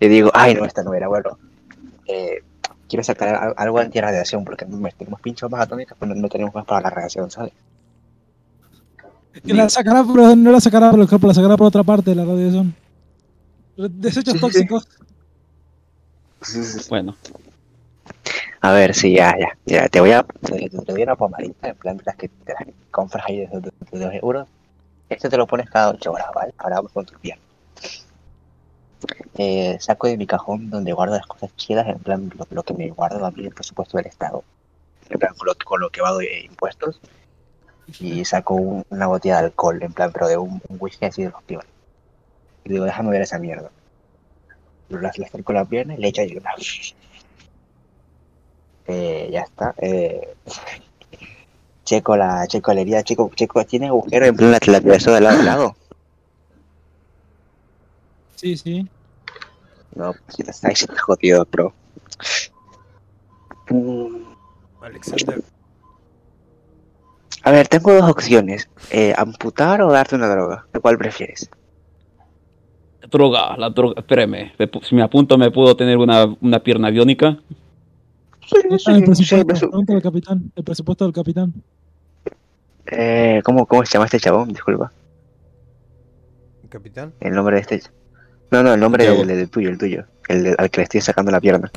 Y digo, ay, no, esta no era, bueno. Eh, quiero sacar al- algo antirradiación, porque me tenemos pinchos más atómicos, pero no, no tenemos más para la radiación, ¿sabes? Que la sacará, pero no la sacará por el cuerpo, la sacará por otra parte de la radiación. Desechos Sí, sí, sí. tóxicos. Bueno, A ver, sí, ya, ya. ya te voy a. Te, doy una pomadita, en plan las que te las compras ahí de, de, de dos euros. Este te lo pones cada 8 horas, ¿vale? Ahora vamos con tu piel. Eh, saco de mi cajón donde guardo las cosas chidas, en plan lo, lo que me guardo a mí el presupuesto del Estado. En plan, con lo, con lo que va de impuestos. Y saco un- una botella de alcohol, en plan, pero de un, whisky así de los pibes. Y digo, déjame ver esa mierda. Le acerco la pierna y le echo ahí una. Eh, ya está. Eh, checo la checo la herida, checo, checo, tiene agujero en plan la, la atravesó de lado a lado. Sí, sí. No, si está ahí se está jodido, bro. Mm, Alexander, A ver, tengo dos opciones. Eh, amputar o darte una droga. ¿Cuál prefieres? droga, la droga. Espérame. Si me apunto, me puedo tener una, una pierna biónica. Ah, el presupuesto. capitán. El del capitán. eh, ¿cómo, ¿Cómo se llama este chabón? Disculpa. capitán. El nombre de este. No, no, el nombre del, del tuyo, el tuyo. El de- al que le estoy sacando la pierna.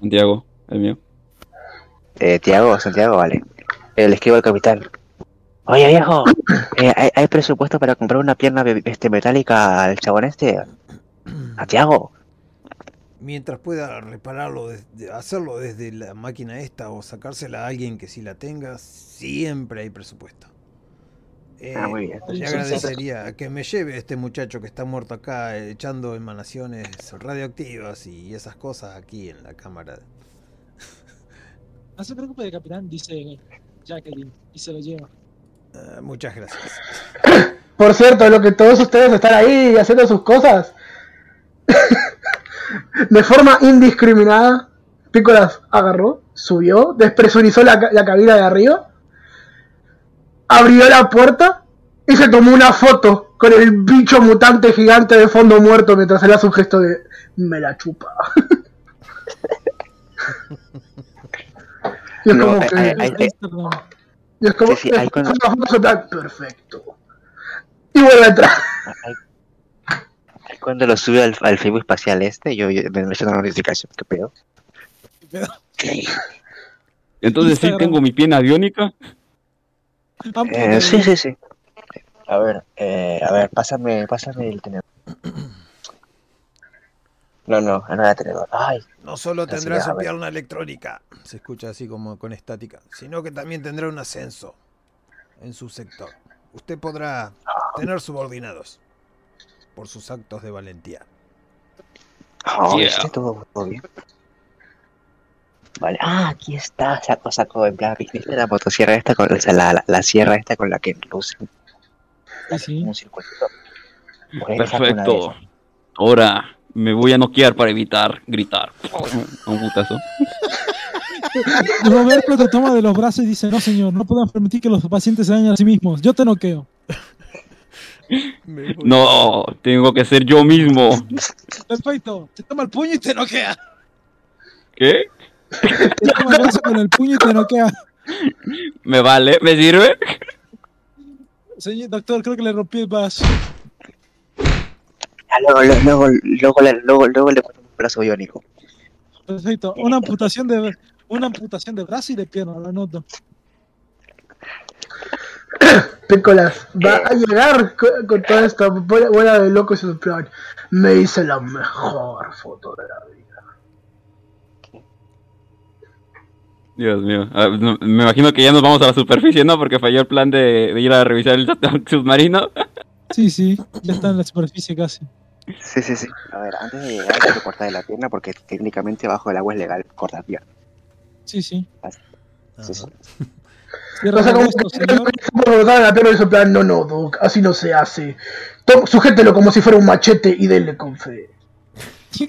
Santiago, el mío. Eh, Tiago, Santiago, vale. Eh, le escribo al capitán. Oye, viejo, eh, ¿hay, hay presupuesto para comprar una pierna este, metálica al chabón este? A Tiago. Mientras pueda repararlo, desde- hacerlo desde la máquina esta o sacársela a alguien que sí la tenga, siempre hay presupuesto. Eh, Ah, muy bien. Le agradecería que me lleve a este muchacho que está muerto acá echando emanaciones radioactivas y esas cosas aquí en la cámara. No se preocupe, capitán, dice Jacqueline, y se lo lleva. Eh, muchas gracias. Por cierto, lo que todos ustedes están ahí haciendo sus cosas. de forma indiscriminada, Picolas agarró, subió, despresurizó la, la cabina de arriba, abrió la puerta y se tomó una foto con el bicho mutante gigante de fondo muerto mientras él hace un gesto de me la chupa. y es No, como que... hay- hay- hay- Perdón. y es como Sí, sí, cuando- foto plan, perfecto. Y vuelve a entrar. Ahí- ahí Cuando lo sube al, al Facebook espacial este, yo, yo me me echo una notificación. ¿Qué pedo? Entonces sí tengo mi pierna biónica. Ah, Eh, sí, sí, sí. A ver, eh, a ver, pásame, pásame el tenedor. No, no, no era tenedor. Ay, No solo tendrá su pierna electrónica, se escucha así como con estática, sino que también tendrá un ascenso en su sector. Usted podrá tener subordinados por sus actos de valentía. oh, Yeah. ¿viste? todo, todo bien. Vale, ah, aquí está, saco, saco, en plan, ¿viste la motosierra esta con, o sea, la, la, la sierra esta con la que lucen Sí, un circuito? Perfecto. Ahora me voy a noquear para evitar gritar. Un putazo. Roberto te toma de los brazos y dice, no señor, no podemos permitir que los pacientes se dañen a sí mismos. Yo te noqueo. No, tengo que ser yo mismo. Perfecto. Te toma el puño y te noquea. ¿Qué? Te toma el brazo con el puño y te noquea. ¿Me vale? ¿Me sirve? Señor doctor, creo que le rompí el brazo. Ah, luego, luego, luego, luego, le- luego, luego le pongo un brazo biónico. Perfecto. Una amputación de una amputación de brazo y de pierna, lo anoto. Picolas va a llegar con, con toda esta bola, bola de locos en su plan. Me hice la mejor foto de la vida. Dios mío. Ah, no, me imagino que ya nos vamos a la superficie, ¿no? Porque falló el plan de, de ir a revisar el submarino. Sí, sí. Ya está en la superficie casi. Sí, sí, sí. A ver, antes de llegar hay que cortar la pierna porque técnicamente bajo el agua es legal cortar pierna. Sí, sí. Sí, sí. Cierra O sea, como resto, que señor. como botar la pierna y su plan, no, no, Doc, así no se hace. Tom- sujételo como si fuera un machete y denle con fe.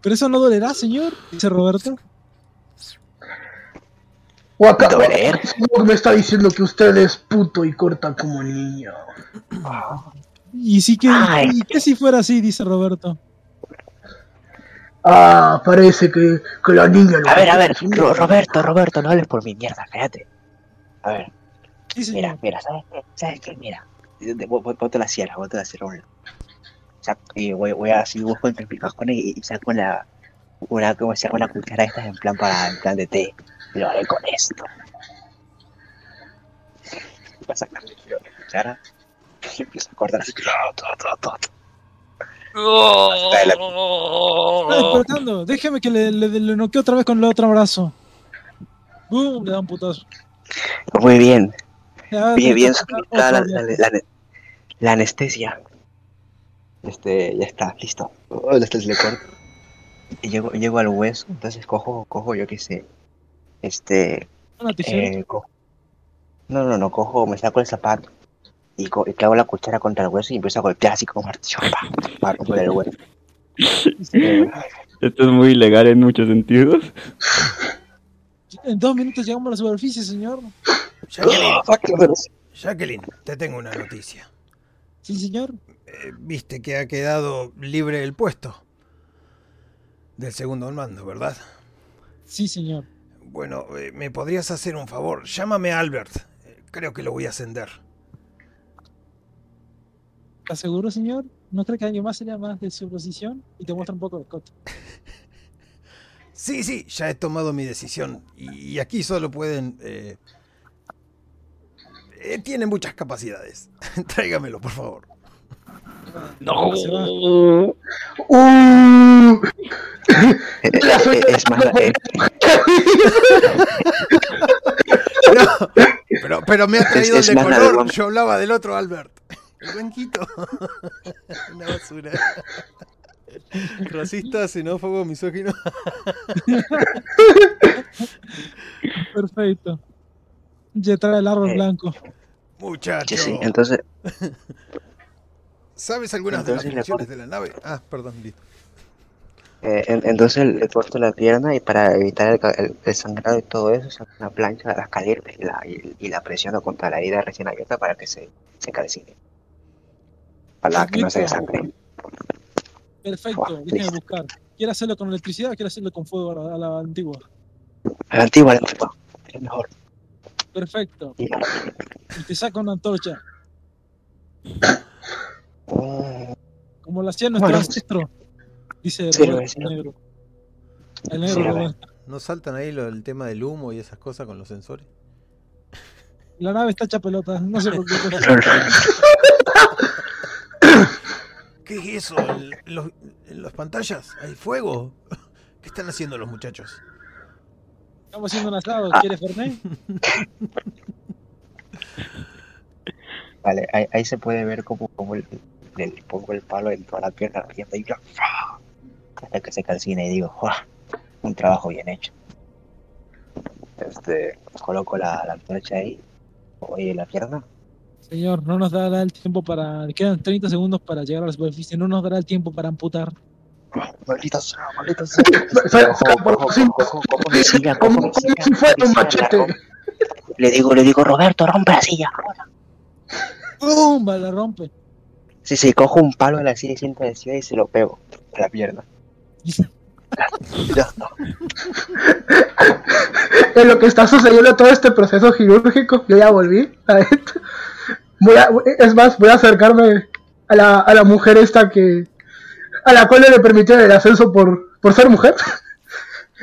Pero eso no dolerá, señor, dice Roberto. O acá, Doler. me está diciendo que usted es puto y corta como niño. Y sí que, Ay. y que si fuera así, dice Roberto. Ah, parece que, que la niña lo A ver, a ver, Ro- Roberto, Roberto, no hables por mi mierda, cállate. A ver, Sí, mira, mira, ¿sabes qué? ¿Sabes qué? Mira, bote la sierra, bote la sierra y voy, voy a así busco entre mis cajones y, y saco una, una, ¿cómo se llama? Una cuchara esta en plan para, en plan de té. Y lo haré con esto. Voy a sacar la cuchara y empiezo a cortar así. Está despertando. Déjeme que le, le, le noquee otra vez con el otro brazo. ¡Bum! Le da un putazo. Muy bien, Ya, bien, bien la, la, día. la- la anestesia. Este, ya está, listo. Oh, este corto. Y llego, llego al hueso, entonces cojo, cojo, yo qué sé. Este, eh, cojo. No, no, no, cojo, me saco el zapato. Y, y clavo la cuchara contra el hueso y empiezo a golpear así como martillo. pa, Para romper el hueso. Esto es muy ilegal en muchos sentidos. En dos minutos llegamos a la superficie, señor. Jacqueline, Jacqueline, te tengo una noticia. Sí, señor. Eh, Viste que ha quedado libre el puesto del segundo al mando, ¿verdad? Sí, señor. Bueno, eh, ¿me podrías hacer un favor? Llámame a Albert. Eh, Creo que lo voy a ascender. ¿Estás seguro, señor? ¿No cree que alguien más sería más de su posición? Y te muestra un poco de coto. Sí, sí, ya he tomado mi decisión. Y aquí solo pueden... Eh, eh, tiene muchas capacidades. Tráigamelo, por favor. No. Uh, es más, eh, No, pero, pero me ha traído Es- el de es color. Yo hablaba del otro Albert. El blanquito. Una basura. Racista, xenófobo, misógino. Perfecto. Ya trae el árbol Eh. blanco. Muchacho. sí, sí, entonces, ¿Sabes algunas de las Entonces funciones de la nave? Ah, perdón, listo. eh, en- entonces le corto la pierna y para evitar el, el- el sangrado y todo eso, saco una plancha de las calientes y la, y, y la presiono contra la herida recién abierta para que se, se calcine. Para que no se desangre. Perfecto, listo. buscar. ¿Quiere hacerlo con electricidad o quiere hacerlo con fuego a la, a la antigua? A la antigua, a la antigua, es mejor. Perfecto. Y- te saca una antorcha, como lo hacía nuestro Bueno. ancestro. Dice Sí, Roberto, el negro. El negro Sí. ¿No saltan ahí lo, el tema del humo y esas cosas con los sensores? La nave está hecha pelota, no se preocupe. ¿Qué es eso? ¿En, los- en las pantallas hay fuego? ¿Qué están haciendo los muchachos? Estamos haciendo un asado, Ah. ¿quieres Fernet? Vale, ahí, ahí se puede ver como, como el, le pongo el palo en toda la pierna y hasta ahí, ¡fua! hasta que se calcina y digo, un trabajo bien hecho. Este, coloco la, la antorcha ahí, oye, la pierna, Señor, no nos dará el tiempo para... Quedan 30 segundos para llegar a la superficie, no nos dará el tiempo para amputar. maldita sea, maldita sea. Como si fuera un machete. Le digo, le digo, Roberto, rompe la silla. ¡Pum! La rompe. Sí, sí, cojo un palo de la silla y siento la silla y se lo pego a la pierna. En lo que está sucediendo todo este proceso quirúrgico, yo ya volví a esto. Voy a, es más, voy a acercarme a la, a la mujer esta que. a la cual no le permitieron el ascenso por, por ser mujer.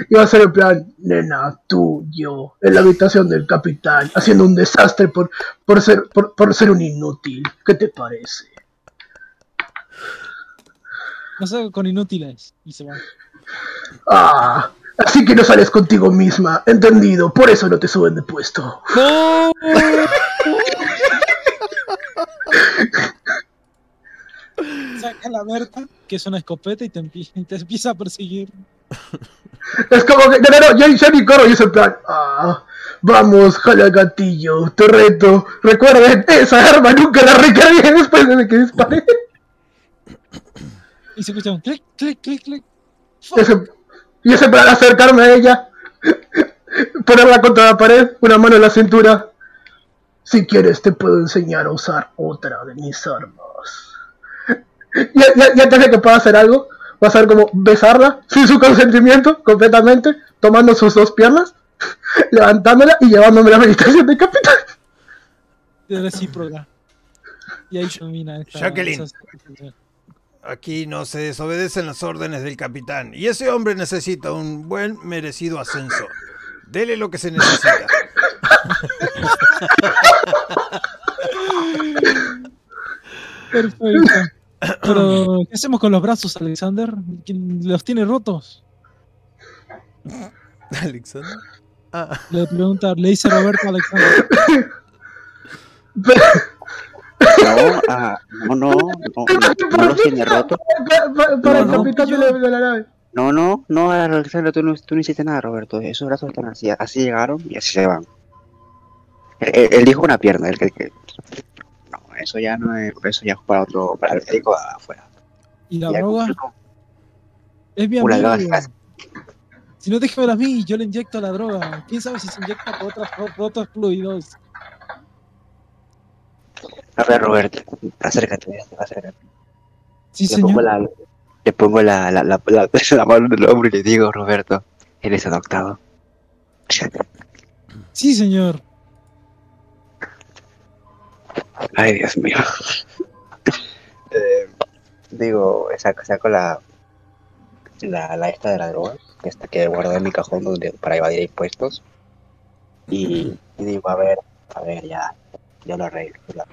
Y va a ser en plan, nena, tú, yo, en la habitación del capitán, haciendo un desastre por, por, ser, por, por ser un inútil. ¿Qué te parece? No salgo con inútiles. Y se va. Ah, así que no sales contigo misma, entendido, por eso no te suben de puesto. ¡No! Saca la Berta, que es una escopeta, y te, te empieza a perseguir. Es como que, no, no, yo, yo ni corro, yo soy en plan, ah, vamos, jala gatillo, te reto. Recuerden, esa arma nunca la recargué después de que disparé. Y se escucha un clic, clic, clic, clic. Y ese, y ese plan acercarme a ella, ponerla contra la pared, una mano en la cintura. Si quieres, te puedo enseñar a usar otra de mis armas. Y, y- y antes de que pueda hacer algo, va a ser como besarla sin su consentimiento, completamente, tomando sus dos piernas, levantándola y llevándome la meditación de capitán. De recíproca. Y ahí termina esta. Jacqueline. esa- Aquí no se desobedecen las órdenes del capitán. Y ese hombre necesita un buen, merecido ascenso. Dele lo que se necesita. Perfecto. Pero, ¿qué hacemos con los brazos, Alexander? ¿Quién ¿Los tiene rotos? Alexander. Ah, Le pregunta, le dice Roberto a Alexander. No, ah, no, no, no, no, no los tiene roto. Pa- pa- Para el No, no. capitán de la, nave. No, no, no, Alexander, tú no, tú no hiciste nada, Roberto. Esos brazos están así, así llegaron y así se van. Él, él- dijo una pierna, el que, eso ya no es, eso ya es para otro, para el médico afuera. ¿Y la droga? Es mi amigo. Si no, déjamelo a mí, yo le inyecto la droga. ¿Quién sabe si se inyecta por, otras, por otros fluidos? A ver, Roberto, acércate, acércate. Sí, Le pongo señor. la, le pongo la, la, la, la, la mano en el hombro y le digo, Roberto, eres adoptado. Sí, señor. Ay, Dios mío. Eh, digo, saco, saco la, la, la esta de la droga que está que guardé en mi cajón donde, para evadir impuestos. Y, y digo, a ver, a ver, ya, ya lo arreglo. ya.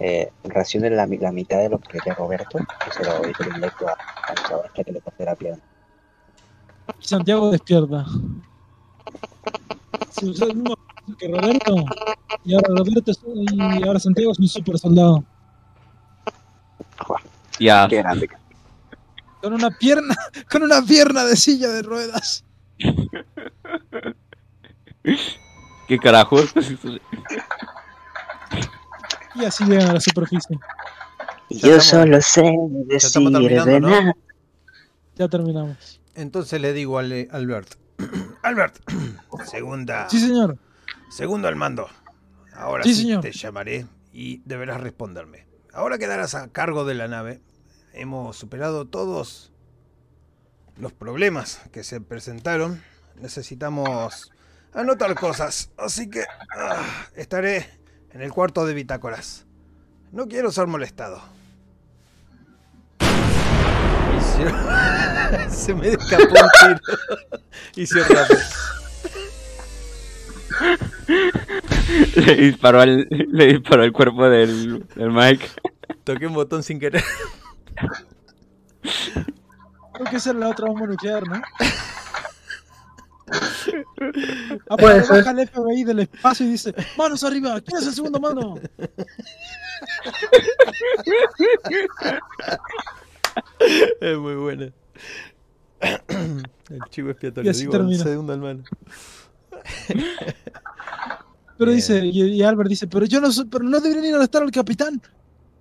Eh, racione la, mi- la mitad de lo que quería Roberto y se lo, y se lo inyecto a, a Luchador hasta que le corte la pierna. Santiago despierta. Si usó el mismo que Roberto, y ahora Roberto es- y ahora Santiago es un super soldado. Ya. Qué grande. Con una pierna, con una pierna de silla de ruedas. ¿Qué carajos? Y así llegan a la superficie. Yo estamos- solo sé decir de ¿no? nada. Ya terminamos. Entonces le digo al eh, Albert. Albert, segunda. Sí, señor. Segundo al mando. Ahora Sí, sí, señor. te llamaré y deberás responderme. Ahora quedarás a cargo de la nave. Hemos superado todos los problemas que se presentaron. Necesitamos anotar cosas. Así que ah, estaré en el cuarto de bitácoras. No quiero ser molestado. Se- me escapó un tiro. Y se. le disparó al, le disparó al cuerpo del, del Mike. Toqué un botón sin querer. Creo que esa era la otra bomba nuclear, ¿no? Aparte, ser. baja el FBI del espacio y dice, manos arriba, ¿quién es el segundo mano? Es muy buena. El chivo expiatorio. Digo, termina. el segundo al mano. Pero Bien. dice, y, y Albert dice, pero yo no soy- pero no deberían ir a arrestar al capitán.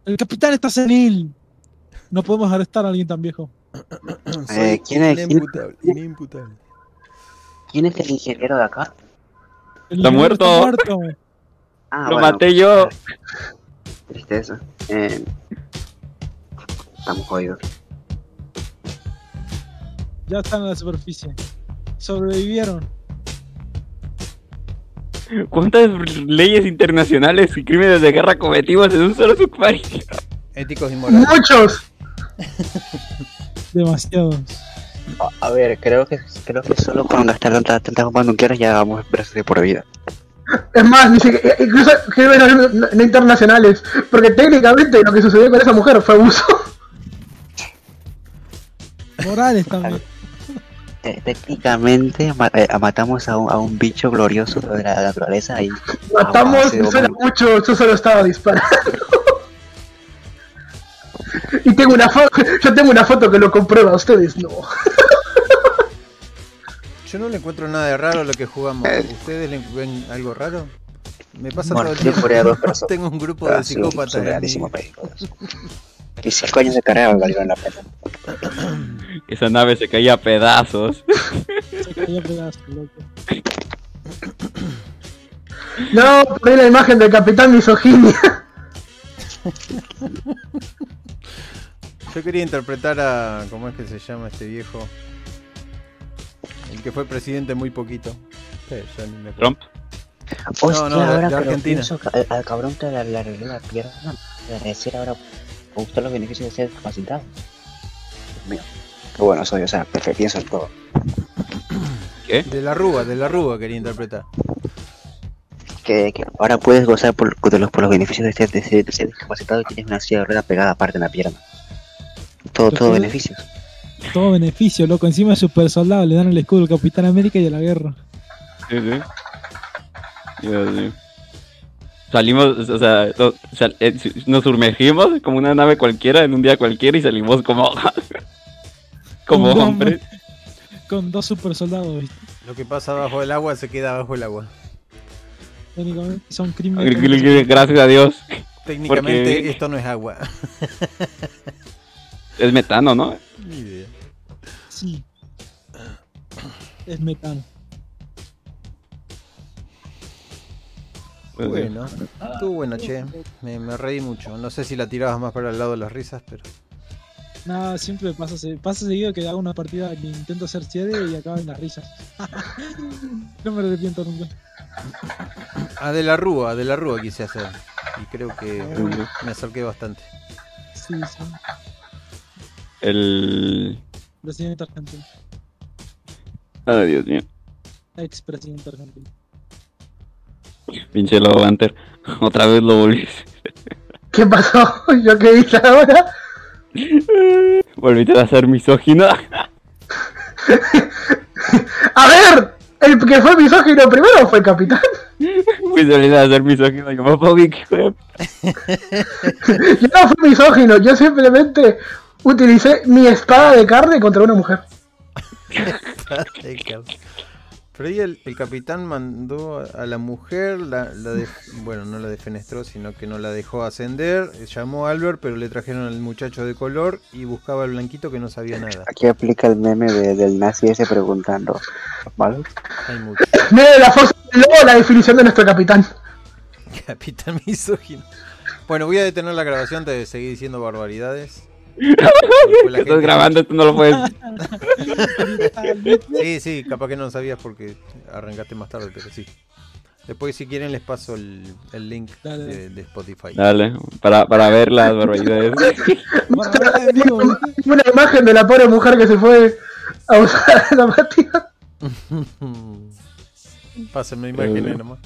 El capitán está senil. No podemos arrestar a alguien tan viejo. Eh, ¿quién es- quién- inimputable, inimputable. ¿Quién es el ingeniero de acá? El Está muerto. Está muerto. Ah, Lo bueno, maté yo. Tristeza. Eh, estamos jodidos. Ya están en la superficie. Sobrevivieron. ¿Cuántas leyes internacionales y crímenes de guerra cometimos en un solo submarino? Éticos y morales. Muchos. Demasiados. A, ver, creo que creo que solo con gastar tantas tantas bombas nucleares ya vamos presos de por vida. Es más, ni siquiera- incluso crímenes no internacionales. Porque técnicamente lo que sucedió con esa mujer fue abuso. Morales también. Eh, técnicamente ma- eh, matamos a un, a un bicho glorioso de la naturaleza y Matamos, sí, suena mucho, yo solo estaba disparando. y tengo una foto, yo tengo una foto que lo comprueba, ustedes no. Yo no le encuentro nada de raro a lo que jugamos. Eh. ¿Ustedes le ven algo raro? Me pasa Bueno, todo el tiempo. Tengo un grupo de Ah, un psicópatas. Y cinco años de carrera valieron la pena. Esa nave se caía a pedazos. Se cayó a pedazos, loco. No, poné la imagen del capitán misoginia. Yo quería interpretar a. ¿Cómo es que se llama este viejo? El que fue presidente muy poquito. Sí, ya ni me acuerdo. Trump. Hostia, no, de- ahora de Argentina. pienso, al, al cabrón que le le arregló la pierna, de recién ahora gustan los beneficios de ser discapacitado. Dios mío. Qué bueno soy, o sea, perfecto, pienso en todo. De la Rúa, de la Rúa quería interpretar. Que, que ahora puedes gozar por, de los, por los beneficios de ser, de ser- de ser discapacitado y tienes una silla de ruedas pegada aparte en la pierna. Todo, todo beneficios. Todo beneficio, loco. Encima es super soldado. Le dan el escudo al Capitán América y a la guerra. Sí, sí. Mío. Salimos, o sea, no- sal- eh, nos sumergimos como una nave cualquiera en un día cualquiera y salimos como como Como hombres. Con dos super soldados, ¿viste? Lo que pasa bajo el agua se queda bajo el agua. Técnicamente son crímenes. Gracias a Dios. Técnicamente Porque- esto no es agua. Es metano, ¿no? Ni idea. Sí. Es metano. Bueno, estuvo bueno, che. Me, me reí mucho. No sé si la tirabas más para el lado de las risas, pero. Nada, siempre pasa, pasa seguido que hago una partida que intento ser chévere y acaba en las risas. no me arrepiento nunca. Ah, de la Rúa, de la Rúa quise hacer. Y creo que me acerqué bastante. Sí, sí. El Presidente argentino. Ay, Dios mío. Expresidente argentino. Pinche Lobo Banter. Otra vez lo volviste. ¿Qué pasó? ¿Yo qué hice ahora? Volviste a ser misógino. A ver, el que fue misógino primero fue el capitán. Pues volviste a ser misógino y homofóbico. Yo no fui misógino, yo simplemente utilicé mi espada de carne contra una mujer. Pero ahí el, el capitán mandó a la mujer, la, la de- bueno, no la defenestró, sino que no la dejó ascender. Llamó a Albert, pero le trajeron al muchacho de color y buscaba al blanquito que no sabía nada. Aquí aplica el meme de- del nazi ese preguntando. ¿Vale? Hay mucho. Mire la fosa del lobo, la definición de nuestro capitán. Capitán misógino. Bueno, voy a detener la grabación antes de seguir diciendo barbaridades. Estás gente- grabando, esto no lo puedes. Sí, sí, capaz que no sabías porque arrancaste más tarde, pero sí. Después, si quieren, les paso el, el link de, de Spotify. Dale, para, para ver las barbaridades. Una imagen de la pobre mujer que se fue a usar la patria. Pásenme imágenes nomás.